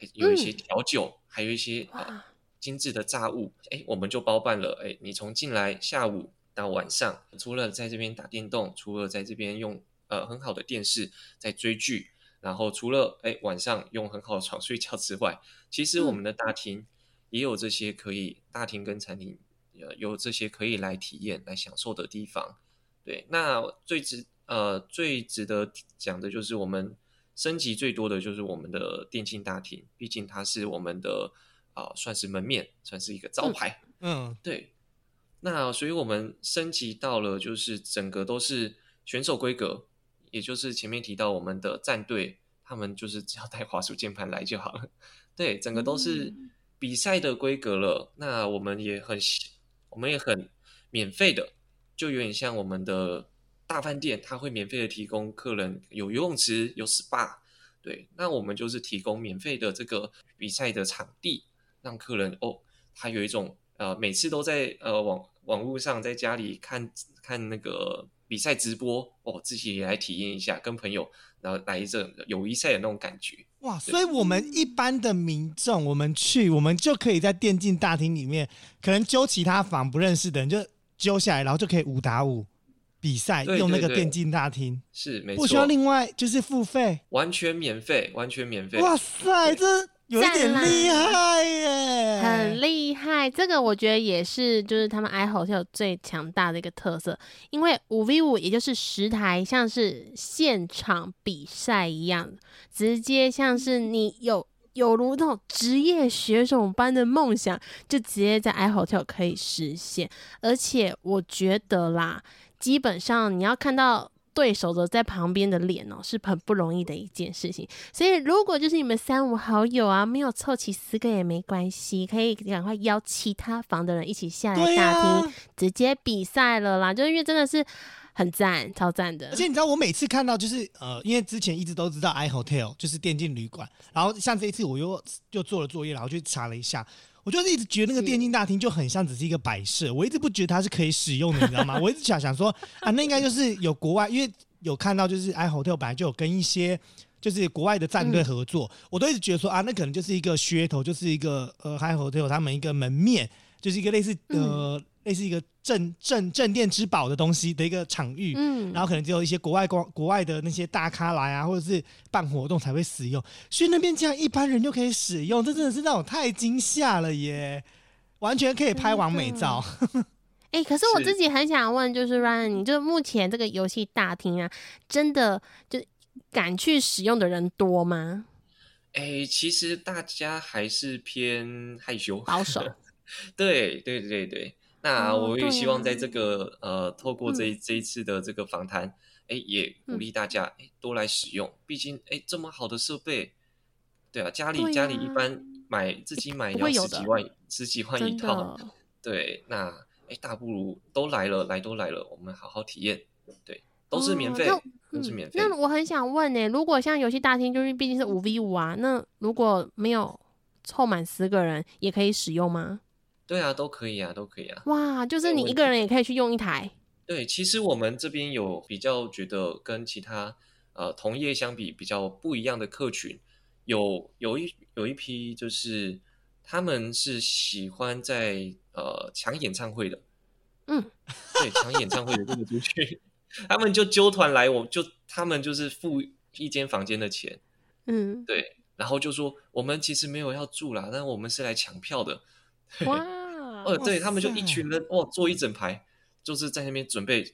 S4: 哎，有一些调酒，还有一些呃
S2: 哇，
S4: 精致的炸物，哎，我们就包办了。哎，你从进来下午到晚上，除了在这边打电动，除了在这边用呃很好的电视在追剧，然后除了哎晚上用很好的床 *laughs* 睡觉之外，其实我们的大厅也有这些可以大厅跟餐厅呃有这些可以来体验、来享受的地方。对，那最值呃最值得讲的就是我们升级最多的就是我们的电竞大厅，毕竟它是我们的啊、算是门面，算是一个招牌。
S1: 嗯，
S4: 对，那所以我们升级到了就是整个都是选手规格，也就是前面提到我们的战队，他们就是只要带滑鼠键盘来就好了。对，整个都是比赛的规格了。那我们也很喜，我们也很免费的，就有点像我们的大饭店，它会免费的提供客人有游泳池、有 SPA。对，那我们就是提供免费的这个比赛的场地，让客人哦，他有一种呃，每次都在呃网网络上在家里看看那个比赛直播哦，自己也来体验一下，跟朋友然后来一阵友谊赛的那种感觉。
S1: 哇，所以我们一般的民众，我们去，我们就可以在电竞大厅里面，可能揪其他房不认识的人，就揪下来，然后就可以五打五比赛，
S4: 对
S1: 用那个电竞大厅，
S4: 是没错，
S1: 不需要另外就是付费。
S4: 完全免费，完全免费。
S1: 哇塞，这有一点厉害耶，
S2: 很厉害，这个我觉得也是，就是他们 iHotel 最强大的一个特色，因为五 v 五也就是十台，像是现场比赛一样，直接像是你有有如那种职业选手般的梦想，就直接在 iHotel 可以实现。而且我觉得啦，基本上你要看到。对手的在旁边的脸哦，是很不容易的一件事情。所以，如果就是你们三五好友啊，没有凑齐十个也没关系，可以赶快邀其他房的人一起下来大
S1: 呀、
S2: 厅，直接比赛了啦。就是因为真的是很赞，超赞的
S1: 而。且你知道，我每次看到就是呃，因为之前一直都知道 iHotel 就是电竞旅馆，然后像这一次我又又做了作业，然后去查了一下，我就是一直觉得那个电竞大厅就很像只是一个摆设，我一直不觉得它是可以使用的，你知道吗？我一直想想说啊，那应该就是有国外，因为有看到就是 iHotel 本来就有跟一些。就是国外的战队合作，我都一直觉得说啊，那可能就是一个噱头，就是一个呃 High Hotel 他们一个门面，就是一个类似呃、类似一个镇镇镇店之宝的东西的一个场域。
S2: 嗯，
S1: 然后可能只有一些国外光国外的那些大咖来啊，或者是办活动才会使用，所以那边竟然一般人就可以使用，这真的是让我太惊吓了耶！完全可以拍完美照，*laughs*
S2: 哎、可是我自己很想问，就是 Ryan，你就目前这个游戏大厅啊，真的就敢去使用的人多吗？
S4: 哎，其实大家还是偏害羞，
S2: 保守，
S4: 对对对对，那
S2: 哦
S4: 我也希望在
S2: 啊
S4: 这个、呃，透过这这一次的这个访谈，哎，也鼓励大家哎多来使用，毕竟哎这么好的设备，对啊，家里、
S2: 对
S4: 家里一般买自己买要十几万十几万一套，对，那哎大不如都来了，来都来了，我们好好体验，对，都是免费，
S2: 哦嗯
S4: 都是免费。
S2: 那我很想问呢、如果像游戏大厅，就是毕竟是五 v 五啊，那如果没有凑满十个人，也可以使用吗？
S4: 对啊，都可以啊，都可以啊。
S2: 哇，就是你一个人也可以去用一台，
S4: 对，其实我们这边有比较觉得跟其他呃同业相比比较不一样的客群，有有一有一批就是他们是喜欢在呃抢演唱会的，
S2: 嗯，*laughs*
S4: 对，抢演唱会的这个族群，他们就揪团来，我就他们就是付一间房间的钱，
S2: 嗯，
S4: 对，然后就说我们其实没有要住啦，但我们是来抢票的，对 *laughs*
S2: 哇，
S4: 哦，对他们就一群人哦，坐一整排，就是在那边准备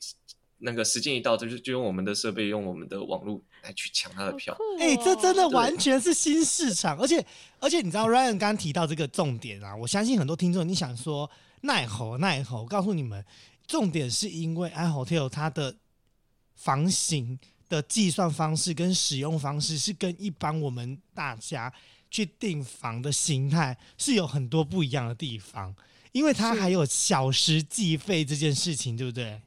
S4: 那个时间一到，就是就用我们的设备，用我们的网络来去抢他的票。
S1: 哎、这真的
S2: 哦
S1: 完全是新市场，而且而且你知道 Ryan 刚刚提到这个重点啊，我相信很多听众你想说奈何奈何，我告诉你们，重点是因为 iHotel 它的房型的计算方式跟使用方式是跟一般我们大家去订房的形态是有很多不一样的地方，因为它还有小时计费这件事情，对不对？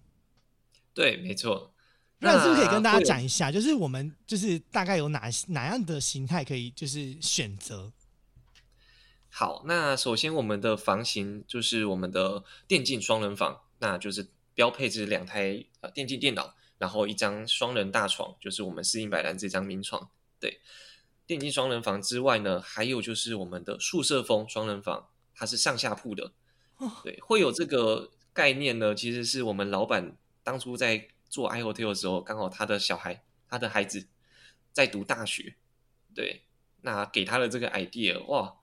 S4: 对，没错。
S1: 那是不是可以跟大家讲一下，就是我们就是大概有哪哪样的形态可以就是选择？
S4: 好，那首先我们的房型就是我们的电竞双人房，那就是标配置两台呃电竞电脑，然后一张双人大床，就是我们四英百兰这张名床。对，电竞双人房之外呢，还有就是我们的宿舍风双人房，它是上下铺的。对，会有这个概念呢，其实是我们老板当初在做 iHotel 的时候，刚好他的小孩，他的孩子在读大学，对，那给他的这个 idea，哇，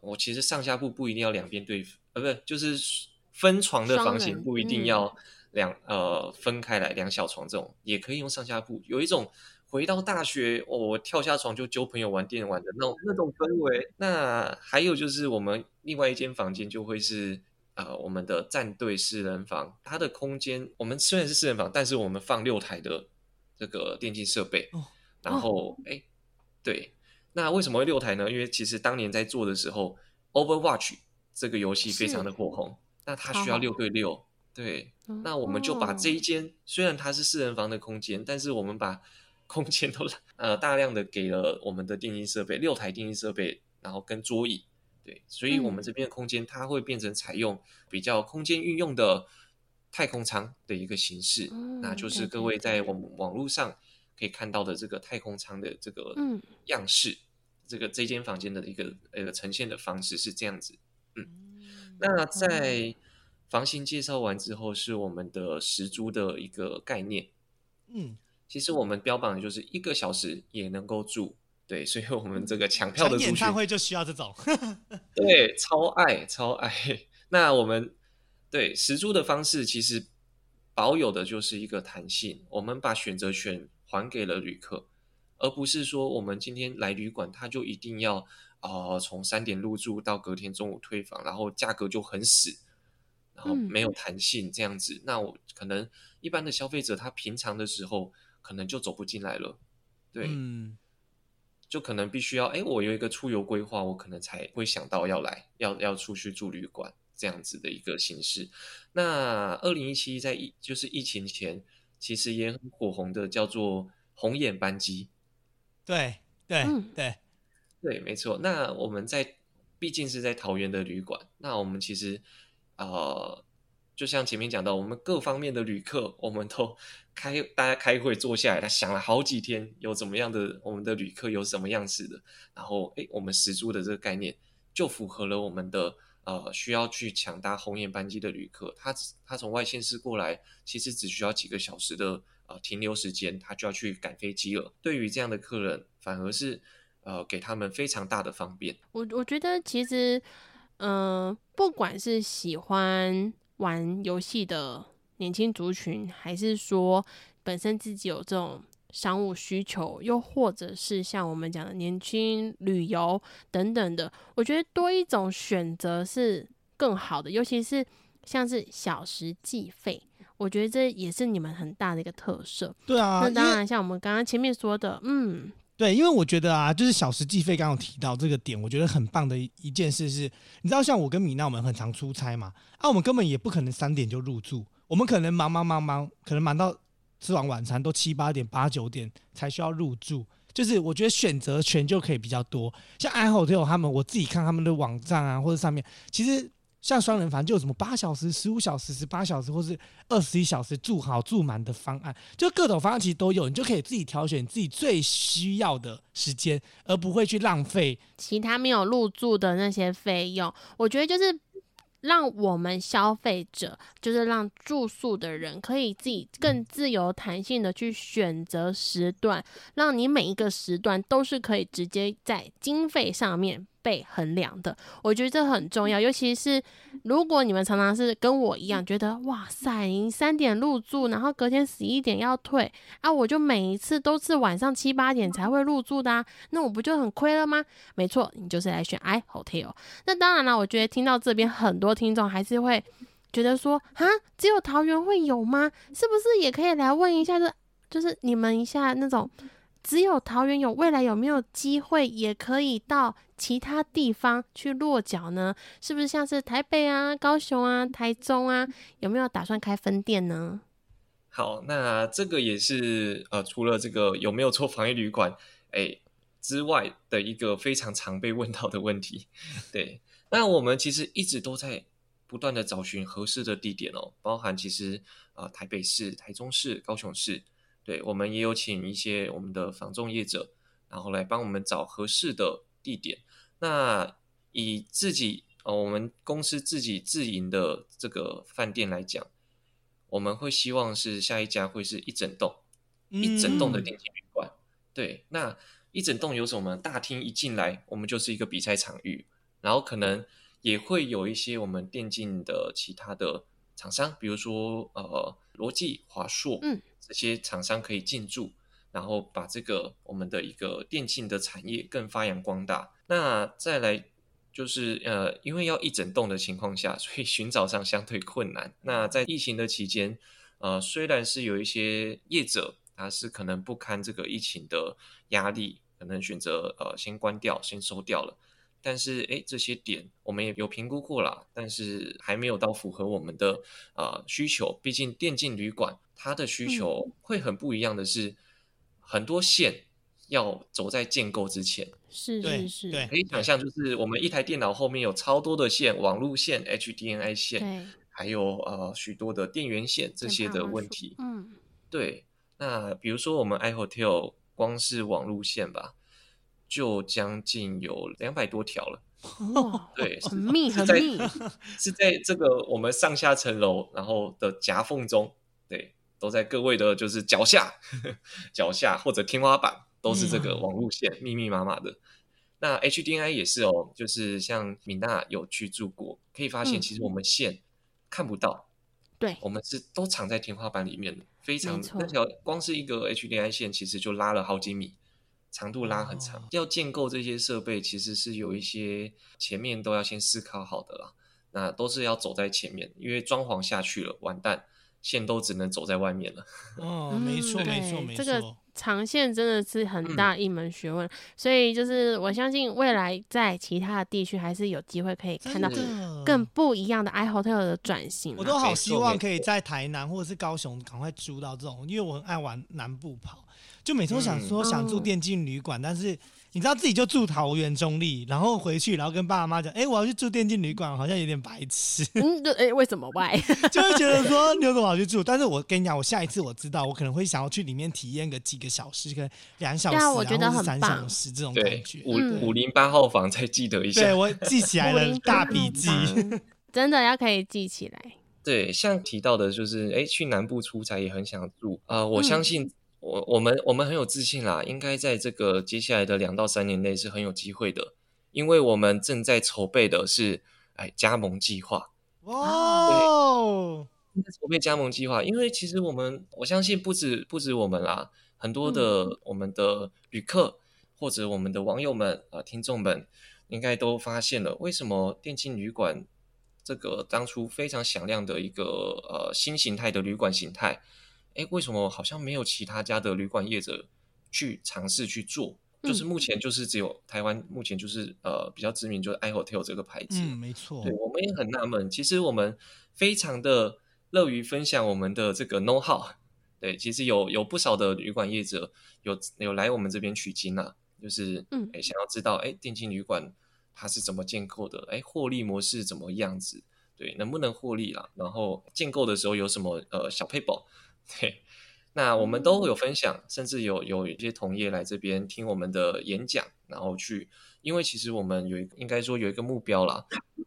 S4: 我其实上下铺不一定要两边对，呃，不是，就是分床的房型不一定
S2: 嗯
S4: 要两、呃分开来两小床这种，也可以用上下铺，有一种。回到大学，哦，我跳下床就揪朋友玩电玩的那种那种氛围。那还有就是我们另外一间房间就会是呃我们的战队四人房，它的空间我们虽然是四人房，但是我们放六台的这个电竞设备，
S1: 哦
S4: 然后哎、对，那为什么会六台呢？因为其实当年在做的时候，Overwatch 这个游戏非常的火红，那它需要六对六，对，那我们就把这。一间，虽然它是四人房的空间，但是我们把空间都呃大量的给了我们的电竞设备，六台电竞设备，然后跟桌椅，对，所以我们
S2: 嗯
S4: 这边的空间它会变成采用比较空间运用的太空舱的一个形式，
S2: 嗯
S4: 那就是各位在我们网络上可以看到的这个太空舱的这个
S2: 嗯
S4: 样式，这个这间房间的一个呃呈现的方式是这样子。嗯那在房型介绍完之后，是我们的时租的一个概念。
S1: 嗯，
S4: 其实我们标榜的就是一个小时也能够住，对，所以我们这个抢票的
S1: 演唱会就需要这种。
S4: 对，*laughs* 超爱超爱。那我们对实租的方式其实保有的就是一个弹性，我们把选择权还给了旅客，而不是说我们今天来旅馆，他就一定要呃从三点入住到隔天中午退房，然后价格就很死，然后
S2: 嗯
S4: 没有弹性这样子。那我可能一般的消费者他平常的时候可能就走不进来了，对。
S1: 嗯，
S4: 就可能必须要，哎，我有一个出游规划，我可能才会想到要来，要要出去住旅馆这样子的一个形式。那二零一七在疫就是疫情前，其实也很火红的，叫做红眼班机。
S1: 对对
S2: 嗯
S1: 对，
S4: 对，没错。那我们在毕竟是在桃园的旅馆，那我们其实呃，就像前面讲到，我们各方面的旅客，我们都开大家开会坐下来，他想了好几天，有怎么样的我们的旅客有什么样子的，然后诶，我们实租的这个概念就符合了我们的呃需要去抢搭红眼班机的旅客，他他从外县市过来，其实只需要几个小时的呃停留时间，他就要去赶飞机了。对于这样的客人，反而是呃给他们非常大的方便。
S2: 我我觉得其实，嗯、不管是喜欢玩游戏的年轻族群，还是说本身自己有这种商务需求，又或者是像我们讲的年轻旅游等等的，我觉得多一种选择是更好的，尤其是像是小时计费。我觉得这也是你们很大的一个特色。
S1: 对啊，
S2: 那当然，像我们刚刚前面说的，嗯，
S1: 对，因为我觉得啊，就是小时计费刚刚提到这个点，我觉得很棒的一一件事是，你知道像我跟米娜我们很常出差嘛，啊，我们根本也不可能三点就入住，我们可能忙忙忙忙，可能忙到吃完晚餐都七八点、八九点才需要入住。就是我觉得选择权就可以比较多，像 iHotel 他们，我自己看他们的网站啊，或者上面，其实像双人房就有什么八小时、十五小时、十八小时，或是二十一小时住好住满的方案，就各种方案其实都有，你就可以自己挑选自己最需要的时间，而不会去浪费。
S2: 其他没有入住的那些费用，我觉得就是让我们消费者，就是让住宿的人可以自己更自由弹性的去选择时段，让你每一个时段都是可以直接在经费上面被衡量的。我觉得这很重要，尤其是如果你们常常是跟我一样，觉得哇塞，你三点入住，然后隔天十一点要退啊，我就每一次都是晚上七八点才会入住的、啊，那我不就很亏了吗？没错，你就是来选 i hotel。那当然了，我觉得听到这边很多听众还是会觉得说，啊，只有桃园会有吗？是不是也可以来问一下这？就是你们一下那种，只有桃园有，未来有没有机会也可以到其他地方去落脚呢？是不是像是台北啊、高雄啊、台中啊，有没有打算开分店呢？
S4: 好，那这个也是呃，除了这个有没有做防疫旅馆，哎之外的一个非常常被问到的问题。*laughs* 对，那我们其实一直都在不断的找寻合适的地点哦，包含其实呃台北市、台中市、高雄市。对，我们也有请一些我们的房仲业者，然后来帮我们找合适的地点。那以自己呃，我们公司自己自营的这个饭店来讲，我们会希望是下一家会是一整栋，一整栋的电竞旅馆。对，那一整栋有什么？大厅一进来，我们就是一个比赛场域，然后可能也会有一些我们电竞的其他的厂商，比如说呃，罗技、华硕，
S2: 嗯。
S4: 这些厂商可以进驻，然后把这个我们的一个电竞的产业更发扬光大。那再来就是呃，因为要一整栋的情况下，所以寻找上相对困难。那在疫情的期间，呃，虽然是有一些业者，他是可能不堪这个疫情的压力，可能选择呃先关掉、先收掉了。但是，哎，这些点我们也有评估过了，但是还没有到符合我们的呃需求。毕竟电竞旅馆它的需求会很不一样的是，很多线要走在建构之前。
S2: 是是是，
S1: 对，
S4: 可以想象，就是我们一台电脑后面有超多的线，网路线、HDMI 线，还有呃许多的电源线这些的问题。
S2: 嗯，
S4: 对。那比如说我们 iHotel 光是网路线吧。就将近有两百多条了，
S2: 哇，
S4: 对，
S2: 很密很密，*laughs*
S4: 是在这个我们上下层楼然后的夹缝中，对，都在各位的就是脚下、*laughs* 脚下或者天花板都是这个网路线，密密麻麻的。那 HDI 也是哦，就是像米娜有去住过，可以发现其实我们线看不到，
S2: 对，
S4: 我们是都藏在天花板里面的，非常那条光是一个 HDI 线其实就拉了好几米。长度拉很长，要建构这些设备，其实是有一些前面都要先思考好的啦。那都是要走在前面，因为装潢下去了，完蛋，线都只能走在外面了。*laughs*
S1: 哦，没错，没错，没错。
S2: 这个长线真的是很大一门学问，所以就是我相信未来在其他的地区还是有机会可以看到更不一样的 i hotel 的转型。
S1: 我都好希望可以在台南或者是高雄赶快租到这种，因为我很爱往南部跑。就每次都想说想住电竞旅馆，但是你知道自己就住桃园中立，然后回去然后跟爸爸妈妈讲，哎，我要去住电竞旅馆，好像有点白痴。
S2: 嗯，对，哎，为什么歪？*laughs*
S1: 就会觉得说你有什么好去住？但是我跟你讲，我下一次我知道，我可能会想要去里面体验个几个小时，可能两小时，
S2: 我觉得很
S1: 三小时这种感觉。
S4: 五五零八号房再记得一下，
S1: 对我记起来了，大笔记，*laughs*
S2: 真的要可以记起来。
S4: 对，像提到的，就是哎，去南部出差也很想住啊，我相信。我我们我们很有自信啦，应该在这个接下来的两到三年内是很有机会的，因为我们正在筹备的是哎加盟计划。
S1: 哇！
S4: 筹备加盟计划，因为其实我们我相信不止不止我们啦，很多的我们的旅客或者我们的网友们啊听众们，应该都发现了为什么电竞旅馆这个当初非常响亮的一个呃新形态的旅馆形态。哎，为什么好像没有其他家的旅馆业者去尝试去做？就是目前就是只有台湾，目前就是呃比较知名，就是 iHotel 这个牌子。
S1: 嗯，没错。
S4: 对，我们也很纳闷。其实我们非常的乐于分享我们的这个 know how。*laughs* 对，其实有有不少的旅馆业者有有来我们这边取经啊，就是嗯，哎，想要知道哎电竞旅馆它是怎么建构的？哎，获利模式怎么样子？对，能不能获利啦？然后建构的时候有什么呃小配宝？对，那我们都会有分享，甚至有有一些同业来这边听我们的演讲，然后去，因为其实我们有一应该说有一个目标啦，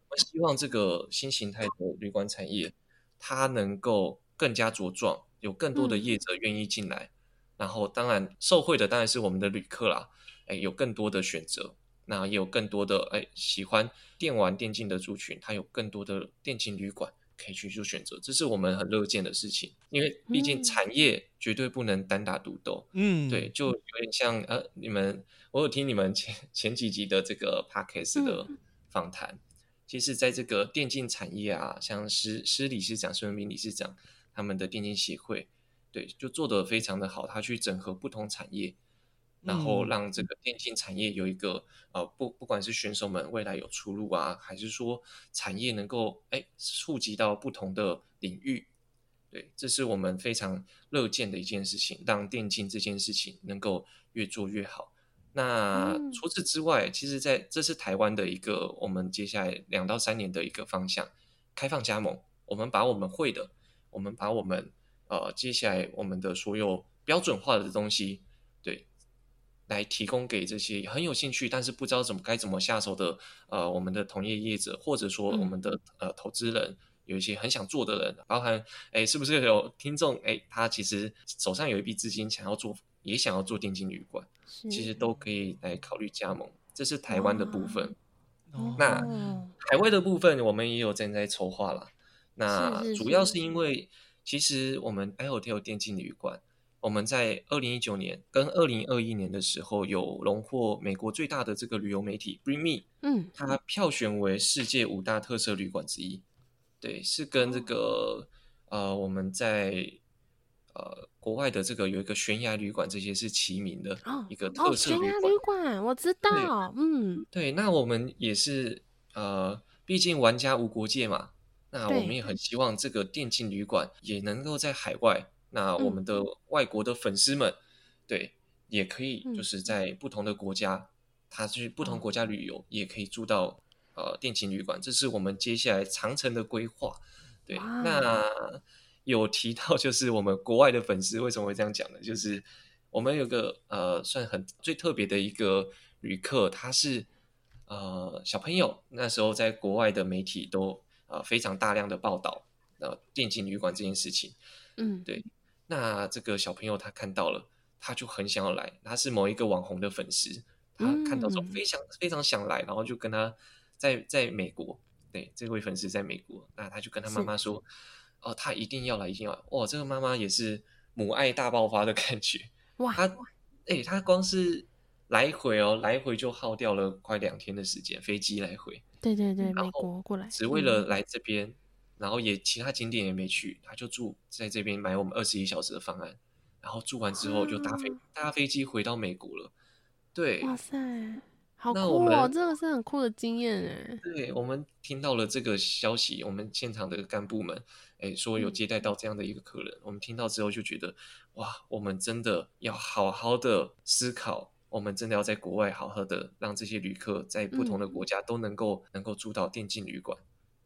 S4: 我希望这个新形态的旅馆产业，它能够更加茁壮，有更多的业者愿意进来，然后当然受惠的当然是我们的旅客啦，哎，有更多的选择，那也有更多的哎喜欢电玩电竞的族群，它有更多的电竞旅馆可以去做选择，这是我们很乐见的事情。因为毕竟
S2: 嗯
S4: 产业绝对不能单打独斗，
S1: 嗯，
S4: 对，就有点像呃，你们我有听你们前前几集的这个 podcast 的访谈，其实在这个电竞产业啊，像施施理事长、施文斌理事长他们的电竞协会，对，就做得非常的好，他去整合不同产业。然后
S1: 嗯
S4: 让这个电竞产业有一个呃不不管是选手们未来有出路啊，还是说产业能够哎触及到不同的领域，对，这是我们非常乐见的一件事情，让电竞这件事情能够越做越好。那
S2: 嗯
S4: 除此之外，其实在这是台湾的一个我们接下来两到三年的一个方向，开放加盟。我们把我们会的，我们把我们呃接下来我们的所有标准化的东西，对，来提供给这些很有兴趣但是不知道怎么该怎么下手的呃我们的同业业者，或者说我们的、呃投资人，有一些很想做的人，包含哎是不是有听众哎他其实手上有一笔资金想要做，也想要做电竞旅馆，其实都可以来考虑加盟，这是台湾的部分。
S1: 哦
S4: 那
S2: 哦
S4: 海外的部分，我们也有正在筹划啦。那主要
S2: 是
S4: 是因为，其实我们 iHotel 电竞旅馆，我们在二零一九年跟二零二一年的时候，有荣获美国最大的这个旅游媒体 Bring Me，
S2: 嗯
S4: 它票选为世界五大特色旅馆之一。对，是跟这个呃我们在呃国外的这个有一个悬崖旅馆，这些是齐名的
S2: 哦
S4: 一个
S2: 哦，
S4: 特色旅馆。
S2: 悬崖旅馆我知道，嗯
S4: 对，那我们也是呃，毕竟玩家无国界嘛，那我们也很希望这个电竞旅馆也能够在海外，那我们的外国的粉丝们，对，也可以
S2: 嗯
S4: 就是在不同的国家，他去不同
S2: 哦
S4: 国家旅游，也可以住到呃电竞旅馆，这是我们接下来长城的规划。对，那 *laughs* 有提到就是我们国外的粉丝为什么会这样讲呢？就是我们有个呃算很最特别的一个旅客，他是呃小朋友，那时候在国外的媒体都呃非常大量的报道呃电竞旅馆这件事情。
S2: 嗯
S4: 对，那这个小朋友他看到了，他就很想要来，他是某一个网红的粉丝，他看到之后
S2: 嗯。
S4: 非常、非常想来，然后就跟他在在美国，对这位粉丝在美国，那他就跟他妈妈说，哦，他一定要来，一定要来，哦，这个妈妈也是母爱大爆发的感觉，*laughs*
S2: 哇
S4: 他哎、他光是来回哦，来回就耗掉了快两天的时间，飞机来回，
S2: 对对对，美国过来，
S4: 只为了
S2: 嗯。
S4: 来这边，然后也其他景点也没去，他就住在这边买我们二十一小时的方案，然后住完之后就搭飞、
S2: 啊
S4: 搭飞机回到美国了。对，
S2: 哇塞，好酷哦，
S4: 们
S2: 这个是很酷的经验哎，
S4: 对，我们听到了这个消息，我们现场的干部们，哎，说有
S2: 嗯
S4: 接待到这样的一个客人，我们听到之后就觉得，哇，我们真的要好好的思考，我们真的要在国外好好的让这些旅客在不同的
S2: 嗯
S4: 国家都能够、能够住到电竞旅馆。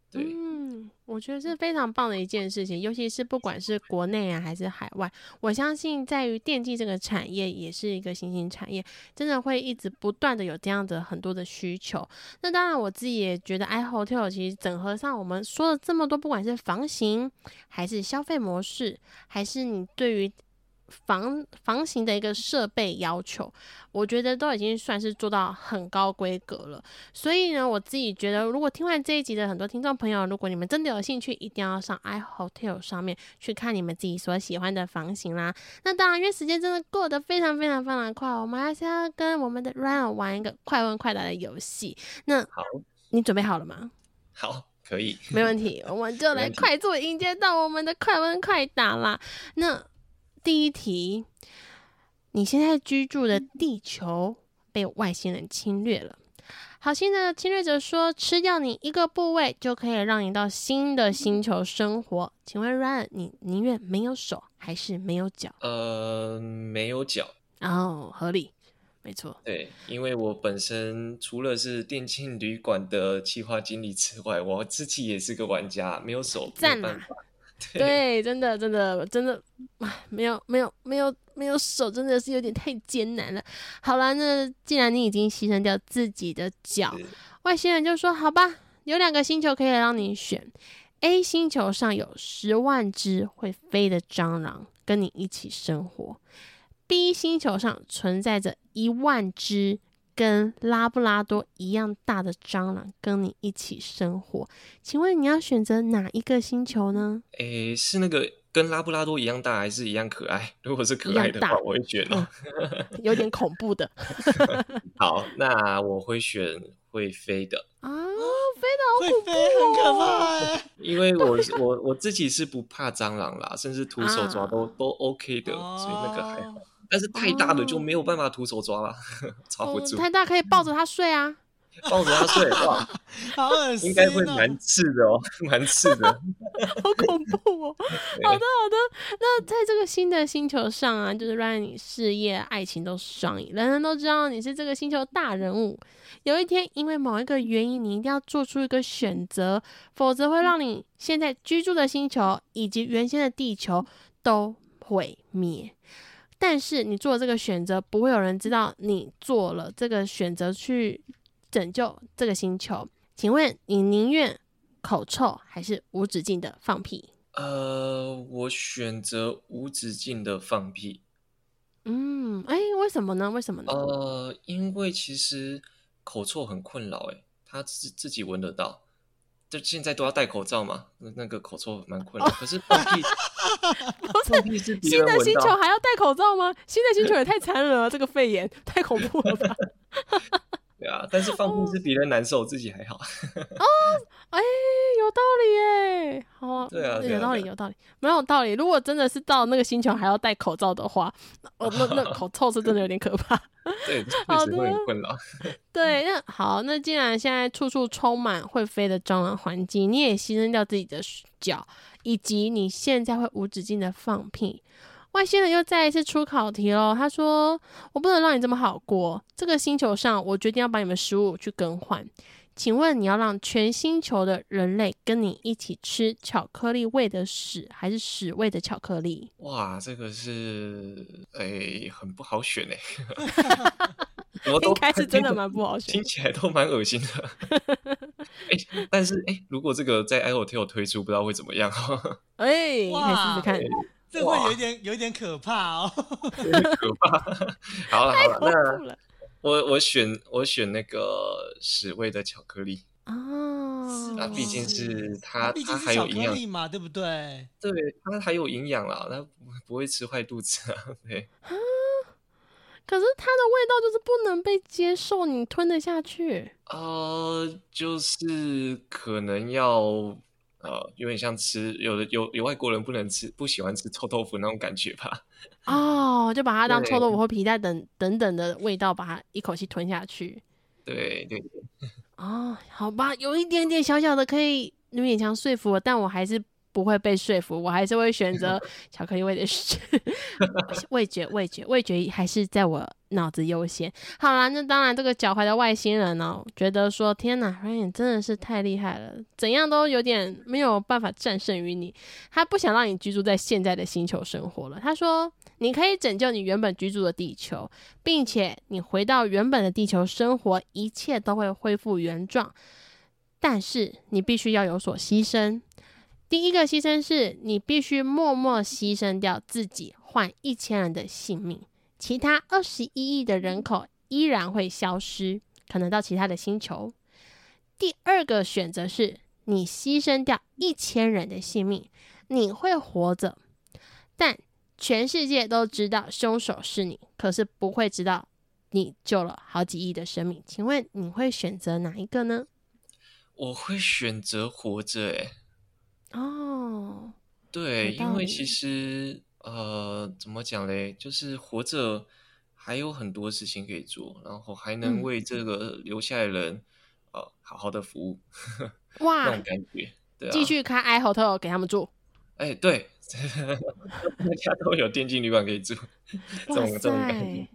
S4: 对，
S2: 嗯，我觉得是非常棒的一件事情，尤其是不管是国内啊还是海外，我相信在于电竞这个产业也是一个新兴产业，真的会一直不断的有这样的很多的需求。那当然，我自己也觉得 iHotel 其实整合上我们说了这么多，不管是房型，还是消费模式，还是你对于房房型的一个设备要求，我觉得都已经算是做到很高规格了。所以呢，我自己觉得，如果听完这一集的很多听众朋友，如果你们真的有兴趣，一定要上 iHotel 上面去看你们自己所喜欢的房型啦。那当然，因为时间真的过得非常非常非常快，我们还是要跟我们的 Ryan 玩一个快问快答的游戏。那
S4: 好，
S2: 你准备好了吗？*laughs*
S4: 好，可以。
S2: 没问题，我们就来快速迎接到我们的快问快答啦。那第一题，你现在居住的地球被外星人侵略了。好心的侵略者说，吃掉你一个部位就可以让你到新的星球生活。请问 Ryan，你宁愿没有手还是没有脚？
S4: 呃，没有脚。
S2: 哦，合理，没错。
S4: 对，因为我本身除了是电竞旅馆的企划经理之外，我自己也是个玩家，没有手，
S2: 赞啊。
S4: 对，
S2: 真的，真的，真的，唉，没有，没有，没有，没有手，真的是有点太艰难了。好了，那既然你已经牺牲掉自己的脚，外星人就说：“好吧，有两个星球可以让你选。A 星球上有十万只会飞的蟑螂跟你一起生活，B 星球上存在着一万只跟拉布拉多一样大的蟑螂跟你一起生活，请问你要选择哪一个星球呢？
S4: 诶，是那个跟拉布拉多一样大，还是一样可爱？*laughs* 如果是可爱的话，我会选哦。
S2: 有点恐怖的 *laughs*
S4: 好，那我会选会飞的，
S2: 啊，飞的好
S1: 会飞很可怕欸。
S4: 因为我 *laughs* 我我自己是不怕蟑螂啦，甚至徒手抓都、
S2: 啊
S4: 都 OK 的，所以那个还好
S1: 哦。
S4: 但是太大的就没有办法徒手抓了，*laughs* 抓不
S2: 哦，
S4: 住，
S2: 太大可以抱着它睡啊。
S4: 抱着它睡，哇，*laughs*
S1: 好恶心、哦，
S4: 应该会蛮刺的哦，*laughs* 蛮刺的。
S2: 好恐怖哦！好的，好的。那在这个新的星球上啊，就是让你事业、爱情都双赢，人人都知道你是这个星球大人物。有一天，因为某一个原因，你一定要做出一个选择，否则会让你现在居住的星球以及原先的地球都毁灭。但是你做这个选择，不会有人知道你做了这个选择去拯救这个星球。请问你宁愿口臭还是无止境的放屁？
S4: 呃，我选择无止境的放屁。
S2: 嗯，哎，为什么呢？为什么呢？
S4: 呃，因为其实口臭很困扰，诶，他自自己闻得到。就现在都要戴口罩嘛，那那个口臭蛮困扰。可是放屁，*laughs* 放屁是
S2: 新的。星球还要戴口罩吗？新的星球也太残忍了，这个肺炎太恐怖了吧？*laughs*
S4: 对啊，但是放屁是别人难受，自己还好。*laughs*
S2: 哎，有道理耶！好啊，
S4: 对啊
S2: 有道理，有道理，没有道理。如果真的是到那个星球还要戴口罩的话，哦，那那 *laughs* 口臭是真的有点可怕。
S4: 对，确
S2: 好
S4: 实会很
S2: 的
S4: 困扰。*laughs*
S2: 对，那好，那既然现在处处充满会飞的蟑螂环境，你也牺牲掉自己的脚，以及你现在会无止境的放屁。外星人又再一次出考题喽，他说：“我不能让你这么好过，这个星球上，我决定要把你们食物去更换。请问你要让全星球的人类跟你一起吃巧克力味的屎，还是屎味的巧克力？
S4: 哇，这个是诶、很不好选诶。怎么都
S2: 应该是真的
S4: 听
S2: 蛮不好选
S4: 听。起来都蛮恶心的。哎、但是哎、如果这个在 iHotel 推出，不知道会怎么样。*laughs*
S2: 哎、你可以试试看。
S1: 这会有一点有一点可怕哦。
S4: 有点可怕。*laughs* 好了好了，那我我选我选那个屎味的巧克力，
S2: 哦，
S4: 那毕竟是它它
S1: 毕竟是巧
S4: 还有营养，
S1: 嘛，对不对？
S4: 对它还有营养啦，它不不会吃坏肚子啊。对，
S2: 可是它的味道就是不能被接受，你吞得下去？
S4: 呃，就是可能要呃，有点像吃有的有有外国人不能吃不喜欢吃臭豆腐那种感觉吧。
S2: 哦，就把它当臭豆腐或皮带等等等的味道，把它一口气吞下去。
S4: 对对对，*laughs*
S2: 哦，好吧，有一点点小小的可以勉强说服我，但我还是不会被说服，我还是会选择 *laughs* 巧克力味的屎。*laughs* 味觉，味觉，味觉还是在我脑子优先。好啦，那当然，这个狡猾的外星人呢、觉得说，天哪，Ryan 真的是太厉害了，怎样都有点没有办法战胜于你。他不想让你居住在现在的星球生活了。他说，你可以拯救你原本居住的地球，并且你回到原本的地球生活，一切都会恢复原状。但是你必须要有所牺牲。第一个牺牲是你必须默默牺牲掉自己，换一千人的性命，其他二十一亿的人口依然会消失，可能到其他的星球。第二个选择是你牺牲掉一千人的性命，你会活着，但全世界都知道凶手是你，可是不会知道你救了好几亿的生命。请问你会选择哪一个呢？
S4: 我会选择活着。哎，
S2: 哦，
S4: 对，因为其实呃，怎么讲嘞，就是活着还有很多事情可以做，然后还能
S2: 嗯
S4: 为这个留下来的人呃好好的服务，*laughs* 那
S2: 哇
S4: 种，感觉。对啊，
S2: 继续开 i hotel 给他们住。
S4: 哎，对，*laughs* 大家都有电竞旅馆可以住，这
S2: 哇
S4: 种这种感
S2: 塞
S4: 觉。，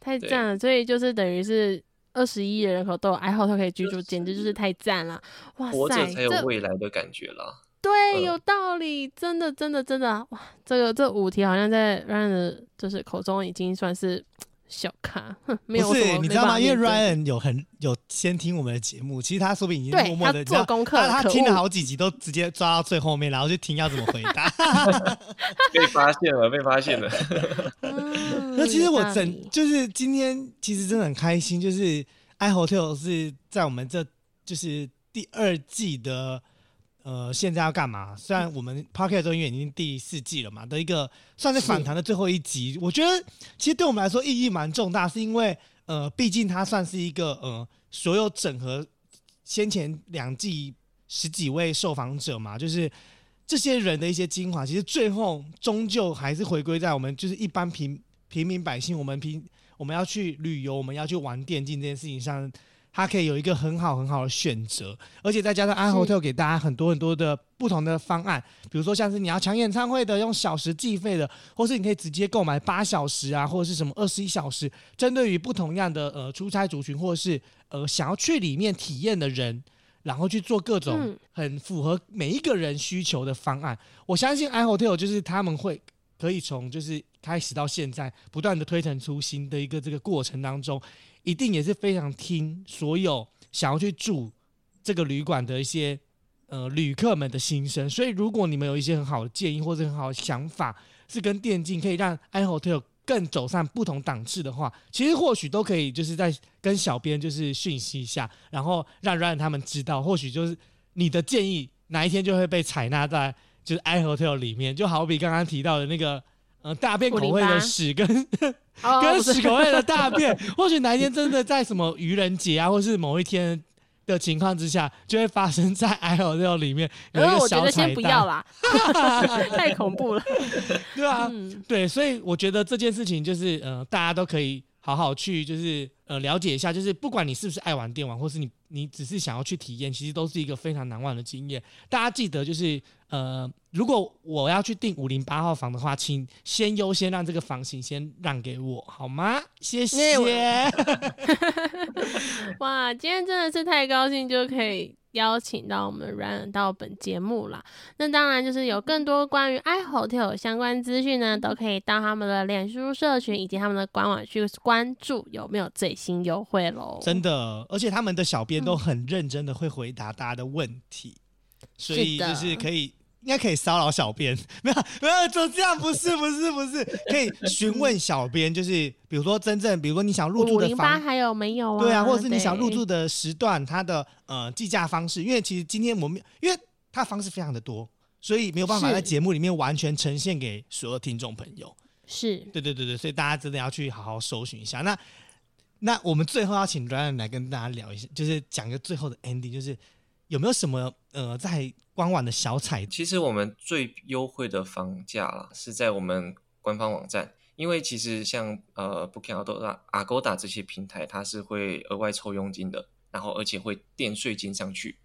S2: 太赞了！所以就是等于是二十一人口都有 i hotel 可以居住，简直就是太赞了！哇塞，
S4: 活着才有未来的感觉啦。
S2: 对
S4: 嗯
S2: 有道理，真的真的真的哇！这个这五题好像在 Ryan 的就是口中已经算是小咖，哼没有
S1: 不是，你知道吗？因为 Ryan 有很有先听我们的节目，其实他说不定已经默默的
S2: 他做功课
S1: 他他听了好几集都直接抓到最后面，然后就听要怎么回答。*laughs*
S4: 被发现了，被发现了。*laughs* *laughs*
S1: 那其实我整就是今天其实真的很开心，就是 i hotel 是在我们这就是第二季的呃现在要干嘛？虽然我们 p o c k e t 中音乐已经第四季了嘛，的一个算是反弹的最后一集，我觉得其实对我们来说意义蛮重大，是因为呃毕竟它算是一个呃所有整合先前两季十几位受访者嘛，就是。这些人的一些精华，其实最后终究还是回归在我们就是一般平平民百姓，我们平我们要去旅游，我们要去玩电竞这件事情上，它可以有一个很好很好的选择，而且再加上 i hotel 给大家很多很多的不同的方案，比如说像是你要抢演唱会的，用小时计费的，或是你可以直接购买八小时啊，或者是什么二十一小时，针对于不同样的呃出差族群，或者是呃想要去里面体验的人。然后去做各种
S2: 嗯
S1: 很符合每一个人需求的方案。我相信 i hotel 就是他们会可以从就是开始到现在不断的推陈出新的一个这个过程当中，一定也是非常听所有想要去住这个旅馆的一些呃旅客们的心声。所以如果你们有一些很好的建议或者很好的想法，是跟电竞可以让 i hotel 更走上不同档次的话，其实或许都可以就是在跟小编就是讯息一下，然后让 Ryan 他们知道，或许就是你的建议哪一天就会被采纳在就是 i hotel 里面，就好比刚刚提到的那个呃大便口味的屎跟
S2: 哦，*laughs*
S1: 跟屎口味的大便，或许哪一天真的在什么愚人节啊，或是某一天的情况之下，就会发生在 i hotel 里面有一
S2: 呃，
S1: 个
S2: 我觉得先不要
S1: 蛋，
S2: 啦，*laughs* 太恐怖了。*laughs*
S1: 对啊，
S2: 嗯，
S1: 对，所以我觉得这件事情就是，呃，大家都可以好好去，就是呃了解一下，就是不管你是不是爱玩电玩，或是你你只是想要去体验，其实都是一个非常难忘的经验。大家记得，就是呃，如果我要去订五零八号房的话，请先优先让这个房型先让给我，好吗？谢谢。*laughs*
S2: 哇，今天真的是太高兴，就可以邀请到我们软软到本节目啦。那当然就是有更多关于 i hotel 相关资讯呢，都可以到他们的脸书社群以及他们的官网去关注有没有最新优惠喽。
S1: 真的，而且他们的小编
S2: 嗯
S1: 都很认真的会回答大家的问题，所以就是可以。应该可以骚扰小编，*laughs* 没有没有，就这样，不是不是不是，可以询问小编，就是比如说真正，比如说你想入住的房，
S2: 还有没有啊？
S1: 对啊，或者是你想入住的时段，它的呃计价方式，因为其实今天我们因为它方式非常的多，所以没有办法在节目里面完全呈现给所有听众朋友。
S2: 是
S1: 对对对对，所以大家真的要去好好搜寻一下。那那我们最后要请 Ryan 来跟大家聊一下，就是讲一个最后的 ending，就是有没有什么呃在官网的小彩
S4: 其实我们最优惠的房价啦，是在我们官方网站，因为其实像呃 Booking、Agoda、Agoda 这些平台，它是会额外抽佣金的，然后而且会垫税金上去。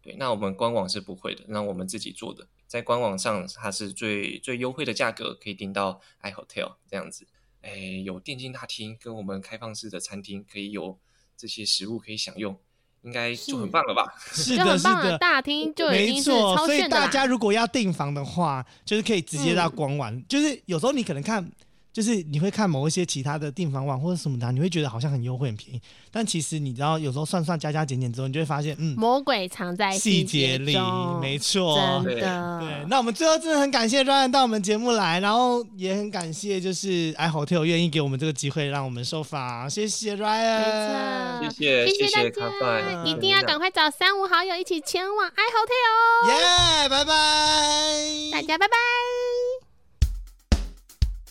S4: 对，那我们官网是不会的，那我们自己做的，在官网上它是最最优惠的价格，可以订到 i hotel 这样子。哎，有电竞大厅跟我们开放式的餐厅，可以有这些食物可以享用，应该就很棒了吧？*laughs*
S1: 是的，是的。
S2: 大厅就已
S1: 没
S2: 经是
S1: 错，所以。大家如果要订房的话，就是可以直接到官网。就是有时候你可能看，就是你会看某一些其他的订房网或者什么的，你会觉得好像很优惠、很便宜，但其实你知道，有时候算算加加减减之后，你就会发现，嗯，
S2: 魔鬼藏在
S1: 细
S2: 节
S1: 节里，
S2: 中
S1: 没错，
S2: 真的。
S1: 对，那我们最后真的很感谢 Ryan 到我们节目来，然后也很感谢就是 i hotel 愿意给我们这个机会让我们受访，谢谢 Ryan，
S4: 谢谢
S2: 谢
S4: 谢
S2: 大家，一定要赶快找三五好友一起前往 i hotel 哦！
S1: 耶，拜拜，
S2: 大家拜拜。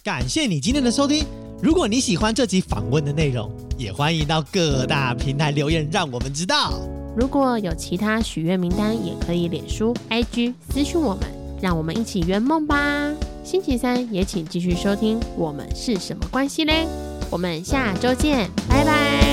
S1: 感谢你今天的收听。如果你喜欢这集访问的内容，也欢迎到各大平台留言，让我们知道。
S2: 如果有其他许愿名单，也可以脸书、IG 私讯我们，让我们一起圆梦吧。星期三也请继续收听《我们是什么关系嘞》，我们下周见，拜拜。